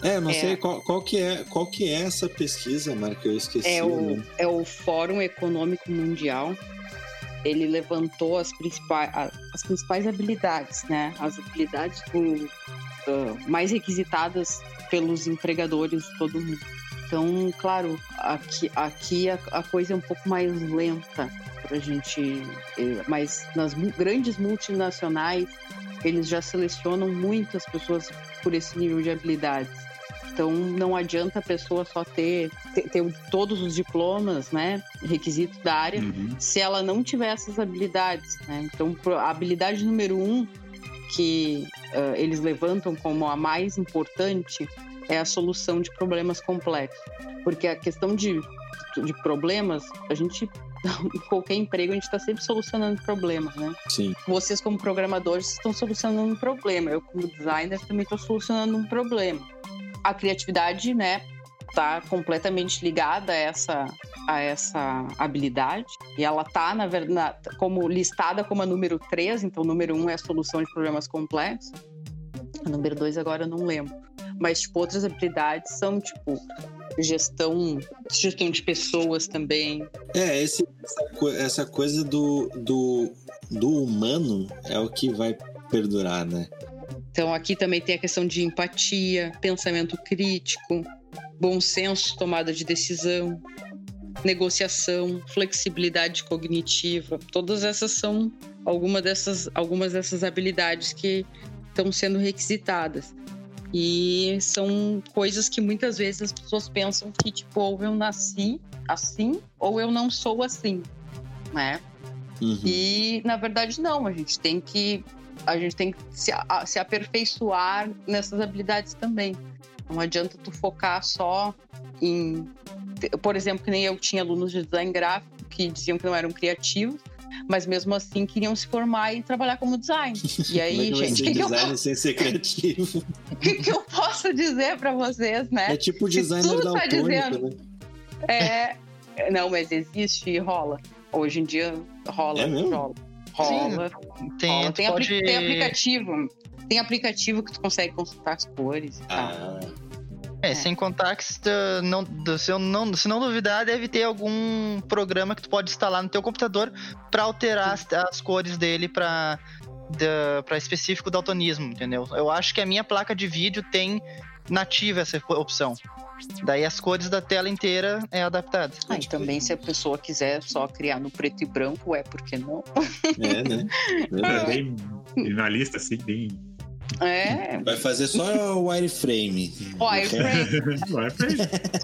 É, não É. sei qual, qual, que é, qual que é essa pesquisa, que eu esqueci. É o nome. é o Fórum Econômico Mundial. Ele levantou as principais, as principais habilidades, né? As habilidades do- ah, mais requisitadas pelos empregadores de todo mundo. Então, claro, aqui, aqui a, a coisa é um pouco mais lenta para a gente. eh, Mas nas grandes multinacionais, eles já selecionam muitas pessoas por esse nível de habilidades. Então não adianta a pessoa só ter, ter, ter todos os diplomas, né, requisitos da área, Uhum. se ela não tiver essas habilidades. Né? Então a habilidade número um que ah, eles levantam como a mais importante é a solução de problemas complexos, porque a questão de, de problemas a gente em qualquer emprego a gente está sempre solucionando problemas, né? Sim. vocês como programadores estão solucionando um problema. Eu como designer também estou solucionando um problema. A criatividade, né, tá completamente ligada a essa a essa habilidade e ela tá na verdade como listada como a número 3, então o número 1 é a solução de problemas complexos. A número 2 agora eu não lembro. Mas tipo outras habilidades são tipo gestão, gestão de pessoas também, É, esse, essa coisa do, do, do humano é o que vai perdurar, né? Então aqui também tem a questão de empatia, pensamento crítico, bom senso, tomada de decisão, negociação, flexibilidade cognitiva. Todas essas são alguma dessas, algumas dessas habilidades que estão sendo requisitadas. E são coisas que muitas vezes as pessoas pensam que, tipo, ou eu nasci assim, ou eu não sou assim, né? Uhum. E na verdade não, a gente tem que a gente tem que se, a- se aperfeiçoar nessas habilidades também. Não adianta tu focar só em, por exemplo, que nem eu tinha alunos de design gráfico que diziam que não eram criativos, mas mesmo assim queriam se formar e trabalhar como design. E Como é aí, que gente, o que, que eu, design sem ser criativo? que, que eu posso dizer para vocês, né? É tipo o designer tu tá dizendo- né? É, não, mas existe e rola. Hoje em dia rola, É mesmo? rola. Rola. Tem, rola. Tem, apli- pode... tem aplicativo. Tem aplicativo que tu consegue consultar as cores e tal. Ah, É, sem contar que se, tu não, se, eu não, se não duvidar, deve ter algum programa que tu pode instalar no teu computador pra alterar as, as cores dele pra, da, pra específico daltonismo, entendeu? Eu acho que a minha placa de vídeo tem nativa essa opção. Daí as cores da tela inteira é adaptada. Ah, e também se a pessoa quiser só criar no preto e branco, é por que não? é, né? É Verdade. bem minimalista, assim, bem. É, Vai fazer só o wireframe. wireframe.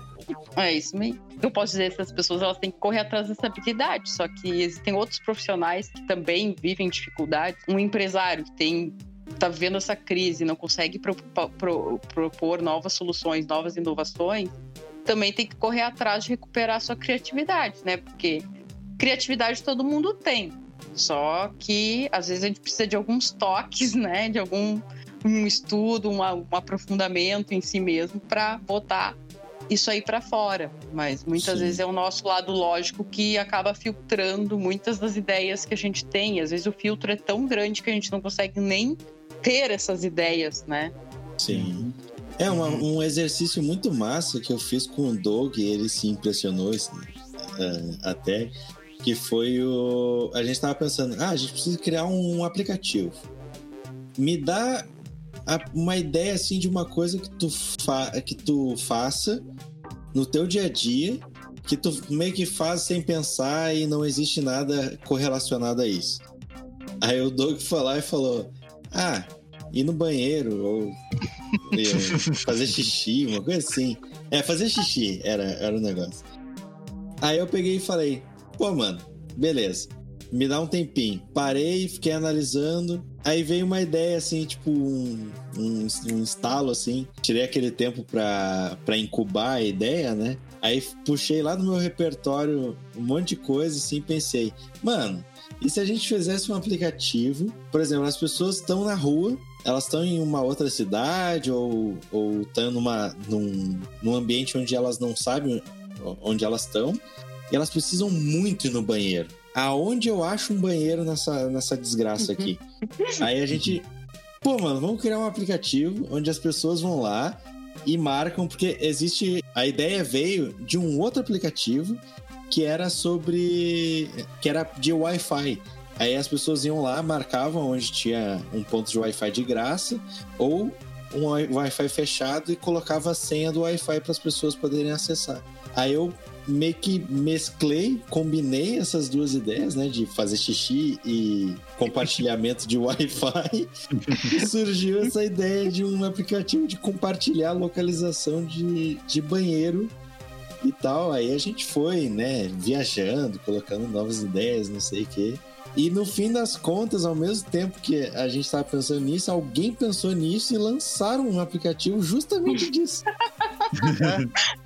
É isso mesmo. Eu posso dizer que essas pessoas elas têm que correr atrás dessa habilidade, só que existem outros profissionais que também vivem dificuldades. Um empresário que tem tá vendo essa crise, não consegue pro- pro- propor novas soluções, novas inovações, também tem que correr atrás de recuperar sua criatividade, né? Porque criatividade todo mundo tem. Só que às vezes a gente precisa de alguns toques, né? De algum um estudo, uma- um aprofundamento em si mesmo para botar isso aí para fora. Mas muitas Sim. vezes é o nosso lado lógico que acaba filtrando muitas das ideias que a gente tem. Às vezes o filtro é tão grande que a gente não consegue nem ter essas ideias, né? Sim. É uma- um exercício muito massa que eu fiz com o Doug, ele se impressionou ah, até, que foi o. A gente tava pensando, ah, a gente precisa criar um aplicativo. Me dá uma ideia assim de uma coisa que tu, fa que tu faça no teu dia a dia, que tu meio que faz sem pensar e não existe nada correlacionado a isso. Aí o Doug foi lá e falou: Ah, ir no banheiro, ou fazer xixi, uma coisa assim. É, fazer xixi era, era o negócio. Aí eu peguei e falei, pô, mano, beleza. Me dá um tempinho. Parei, fiquei analisando. Aí veio uma ideia assim, tipo um, um, um estalo assim. Tirei aquele tempo pra, pra incubar a ideia, né? Aí puxei lá do meu repertório um monte de coisa assim pensei, mano, e se a gente fizesse um aplicativo? Por exemplo, as pessoas estão na rua, elas estão em uma outra cidade ou ou estão numa num, num ambiente onde elas não sabem onde elas estão e elas precisam muito ir no banheiro. Aonde eu acho um banheiro nessa, nessa desgraça aqui? Aí a gente, pô, mano, vamos criar um aplicativo onde as pessoas vão lá e marcam, porque existe. A ideia veio de um outro aplicativo que era sobre. que era de Wi-Fi. Aí as pessoas iam lá, marcavam onde tinha um ponto de Wi-Fi de graça ou um Wi- Wi-Fi fechado e colocava a senha do Wi-Fi para as pessoas poderem acessar. Aí eu meio que mesclei, combinei essas duas ideias, né, de fazer xixi e compartilhamento de Wi-Fi, e surgiu essa ideia de um aplicativo de compartilhar localização de, de banheiro e tal. Aí a gente foi, né, viajando, colocando novas ideias, não sei o quê. E no fim das contas, ao mesmo tempo que a gente estava pensando nisso, alguém pensou nisso e lançaram um aplicativo justamente disso.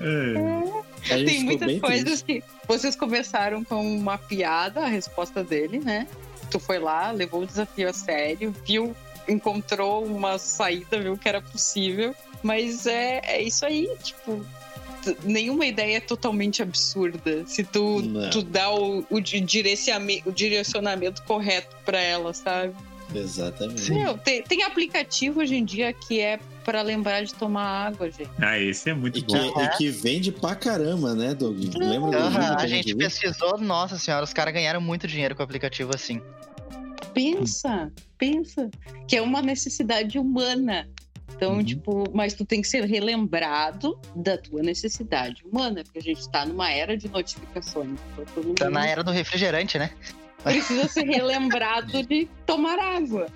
É, gente Tem muitas coisas triste. que vocês começaram com uma piada, a resposta dele, né? Tu foi lá, levou o desafio a sério, viu, encontrou uma saída, viu que era possível. Mas é, é isso aí, tipo. Nenhuma ideia é totalmente absurda se tu, Não. tu dá o, o, di- direciame- o direcionamento correto pra ela, sabe? Exatamente. Meu, tem, tem aplicativo hoje em dia que é pra lembrar de tomar água, gente. ah, esse é muito E que, bom. e que vende pra caramba, né, Doug? Lembra do vídeo Aham, que a gente viu? pesquisou, nossa senhora, os caras ganharam muito dinheiro com o aplicativo assim. Pensa, pensa. Que é uma necessidade humana. Então, Uhum. tipo, mas tu tem que ser relembrado da tua necessidade humana, porque a gente tá numa era de notificações. Então, Tá na era do refrigerante, né? Precisa ser relembrado de tomar água.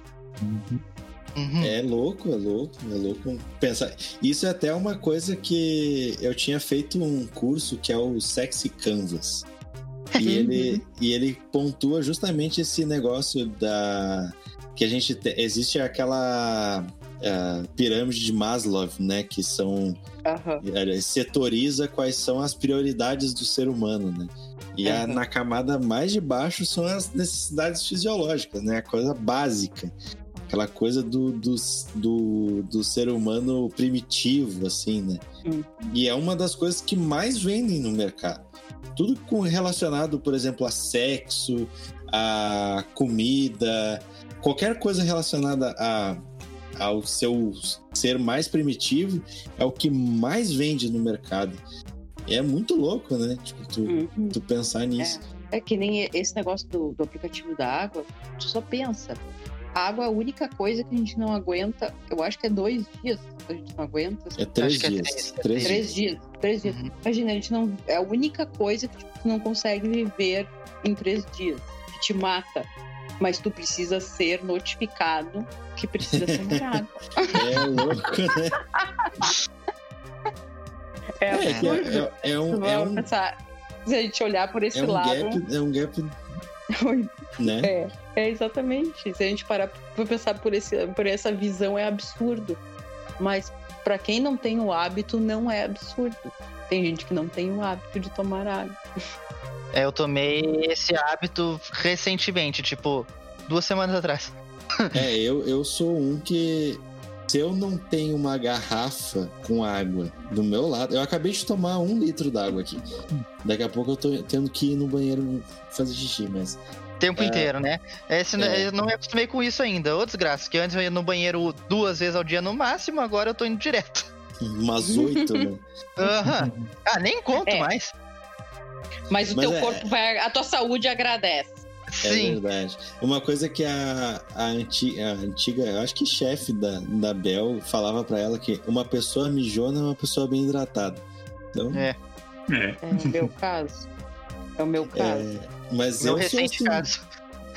Uhum. É louco, é louco, é louco pensar. Isso é até uma coisa que eu tinha feito um curso que é o Sexy Canvas. E ele, e ele pontua justamente esse negócio da. Que a gente. te- existe aquela ah, pirâmide de Maslow, né? Que são. Eh, setoriza quais são as prioridades do ser humano, né? E a- na camada mais de baixo são as necessidades fisiológicas, né? A coisa básica. Aquela coisa do, do, do, do ser humano primitivo, assim, né? E é uma das coisas que mais vendem no mercado. Tudo com relacionado, por exemplo, a sexo, a comida, qualquer coisa relacionada a, ao seu ser mais primitivo é o que mais vende no mercado. É muito louco, né? Tipo, tu, Uhum. tu pensar nisso. É que nem esse negócio do, do aplicativo da água, tu só pensa. A água é a única coisa que a gente não aguenta. Eu acho que é dois dias que a gente não aguenta. É, três Acho que é dias. três, é três Três dias. dias. Três dias. Uhum. Imagina, a gente não. É a única coisa que tipo, tu não consegue viver em três dias. Que te mata. Mas tu precisa ser notificado que precisa tomar água. É louco, né? É, É, é, é- é um, é um, pensar. Se a gente olhar por esse é um lado. gap, é um gap, né? É, é exatamente. Se a gente parar pra pensar por, esse, por essa visão, é absurdo. Mas pra quem não tem o hábito, não é absurdo. Tem gente que não tem o hábito de tomar água. É, eu tomei esse hábito recentemente, tipo, duas semanas atrás. É, eu, eu sou um que. Se eu não tenho uma garrafa com água do meu lado, eu acabei de tomar um litro d'água aqui. Daqui a pouco eu tô tendo que ir no banheiro fazer xixi, mas. Tempo É. inteiro, né? Esse, É. Eu não me acostumei com isso ainda. Ô, desgraça, que antes eu ia no banheiro duas vezes ao dia no máximo, agora eu tô indo direto. Umas oito, né? Aham. Ah, nem conto É. mais. Mas o Mas teu é- corpo vai. A tua saúde agradece. É Sim. verdade. Uma coisa que a, a, anti, a antiga, eu acho que chefe da, da Bel falava pra ela que uma pessoa mijona é uma pessoa bem hidratada. Então, É. É. É o meu caso. É o meu caso. é, mas Meu eu sou recente assim, caso.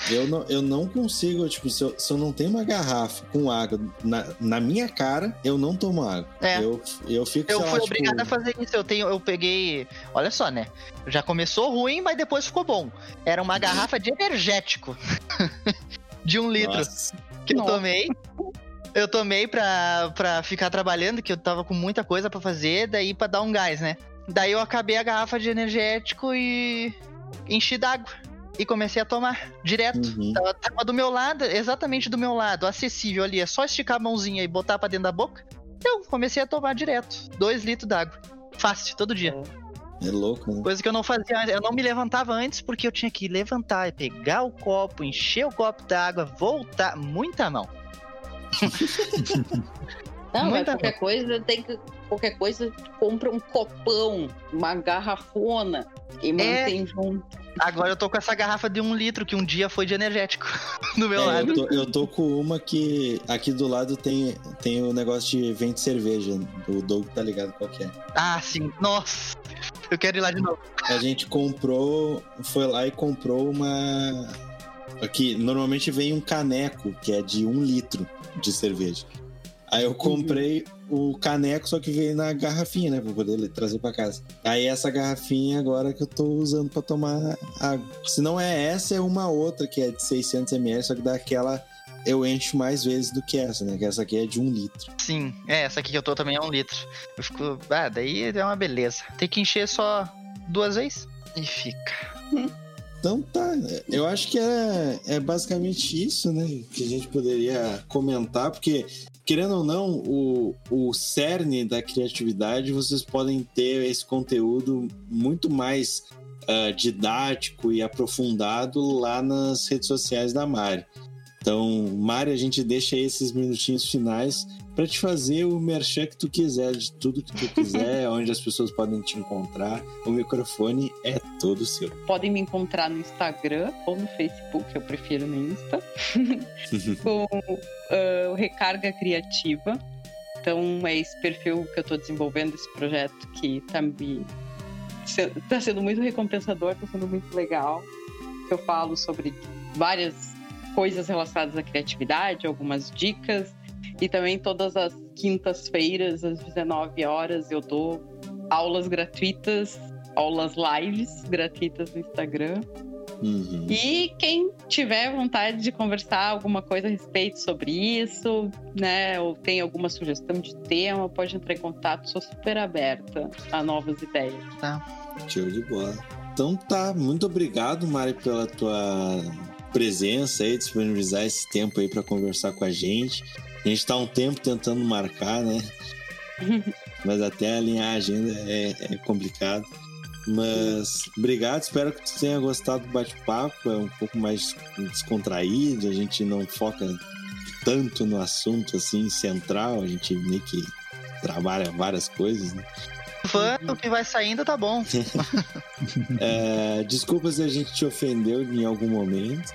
Eu não, eu não consigo, tipo, se eu, se eu não tenho uma garrafa com água na, na minha cara, eu não tomo água. É. Eu, eu fico, Eu sei fui lá, obrigado tipo, a fazer isso. Eu tenho, eu peguei. Olha só, né? Já começou ruim, mas depois ficou bom. Era uma garrafa de energético. de um litro. Nossa, que eu Nossa. tomei. Eu tomei pra, pra ficar trabalhando, que eu tava com muita coisa pra fazer, daí pra dar um gás, né? Daí eu acabei a garrafa de energético e enchi d'água. E comecei a tomar direto. uhum. Tava, tava do meu lado, exatamente do meu lado, acessível ali. É só esticar a mãozinha e botar pra dentro da boca. Eu comecei a tomar direto. Dois litros d'água. Fácil, todo dia. É louco, né? Coisa que eu não fazia antes. Eu não me levantava antes porque eu tinha que levantar e pegar o copo, encher o copo d'água, voltar. Muita mão. Não, mas Muita qualquer coisa tem que. Qualquer coisa, compra um copão, uma garrafona e mantém junto. Agora eu tô com essa garrafa de um litro que um dia foi de energético do meu É, lado. eu, tô, eu tô com uma que aqui do lado tem, tem o negócio de vende cerveja. O Doug tá ligado qual que é. Ah, sim. Nossa. Eu quero ir lá de novo. A gente comprou, foi lá e comprou uma. Aqui, normalmente vem um caneco, que é de um litro de cerveja. Aí eu comprei o caneco, só que veio na garrafinha, né? Pra poder trazer pra casa. Aí essa garrafinha agora que eu tô usando pra tomar água. Se não é essa, é uma outra que é de 600ml, só que daquela eu encho mais vezes do que essa, né? Que essa aqui é de um litro. Sim. É, essa aqui que eu tô também é um litro. Eu fico. Ah, daí é uma beleza. Tem que encher só duas vezes e fica. Então tá, eu acho que é, é basicamente isso, né? Que a gente poderia comentar, porque, querendo ou não, o, o cerne da criatividade, vocês podem ter esse conteúdo muito mais ah, didático e aprofundado lá nas redes sociais da Mari. Então, Mari, a gente deixa esses minutinhos finais para te fazer o merchan que tu quiser, de tudo que tu quiser, onde as pessoas podem te encontrar. O microfone é todo seu. Podem me encontrar no Instagram ou no Facebook, eu prefiro no Insta, com o Recarga Criativa. Então é esse perfil que eu estou desenvolvendo, esse projeto que está me está sendo muito recompensador, está sendo muito legal. Eu falo sobre várias coisas relacionadas à criatividade, algumas dicas e também todas as quintas-feiras às 19 horas eu dou aulas gratuitas, aulas lives gratuitas no Instagram. Uhum. E quem tiver vontade de conversar alguma coisa a respeito sobre isso, né, ou tem alguma sugestão de tema, pode entrar em contato. Sou super aberta a novas ideias. Show de bola. Então tá, muito obrigado, Mari, pela tua presença aí, disponibilizar esse tempo aí para conversar com a gente. A gente tá um tempo tentando marcar, né? Mas até alinhar a agenda é, é complicado. Mas obrigado, espero que tu tenha gostado do bate-papo. É um pouco mais descontraído, a gente não foca tanto no assunto assim central, a gente meio que trabalha várias coisas, né? Fã, o que vai saindo tá bom. é, desculpa se a gente te ofendeu em algum momento.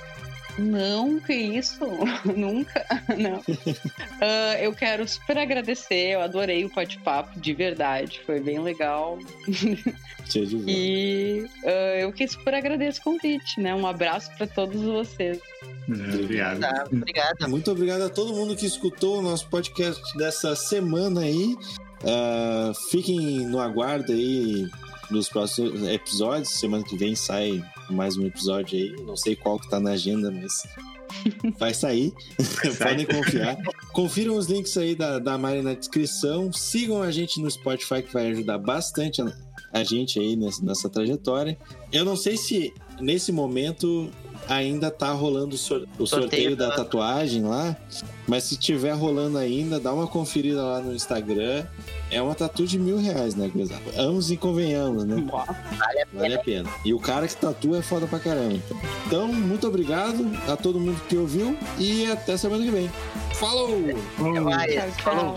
Não, que isso? Nunca. Não. Uh, eu quero super agradecer. Eu adorei o bate-papo, de verdade. Foi bem legal. e uh, eu que super agradeço o convite, né? Um abraço para todos vocês. É, obrigado. Tá, obrigado. Muito obrigado a todo mundo que escutou o nosso podcast dessa semana aí. Uh, fiquem no aguardo aí nos próximos episódios. Semana que vem sai mais um episódio aí. Não sei qual que tá na agenda, mas vai sair. Podem confiar. Confiram os links aí da, da Mari na descrição. Sigam a gente no Spotify, que vai ajudar bastante a, a gente aí nessa, nessa trajetória. Eu não sei se nesse momento ainda tá rolando o, sor o sorteio, sorteio da tatuagem lá. Mas se tiver rolando ainda, dá uma conferida lá no Instagram. É uma tatu de mil reais, né, gurizada? Vamos e convenhamos, né? Vale a, vale a pena. E o cara que tatua é foda pra caramba. Então, muito obrigado a todo mundo que ouviu e até semana que vem. Falou! Falou! Falou.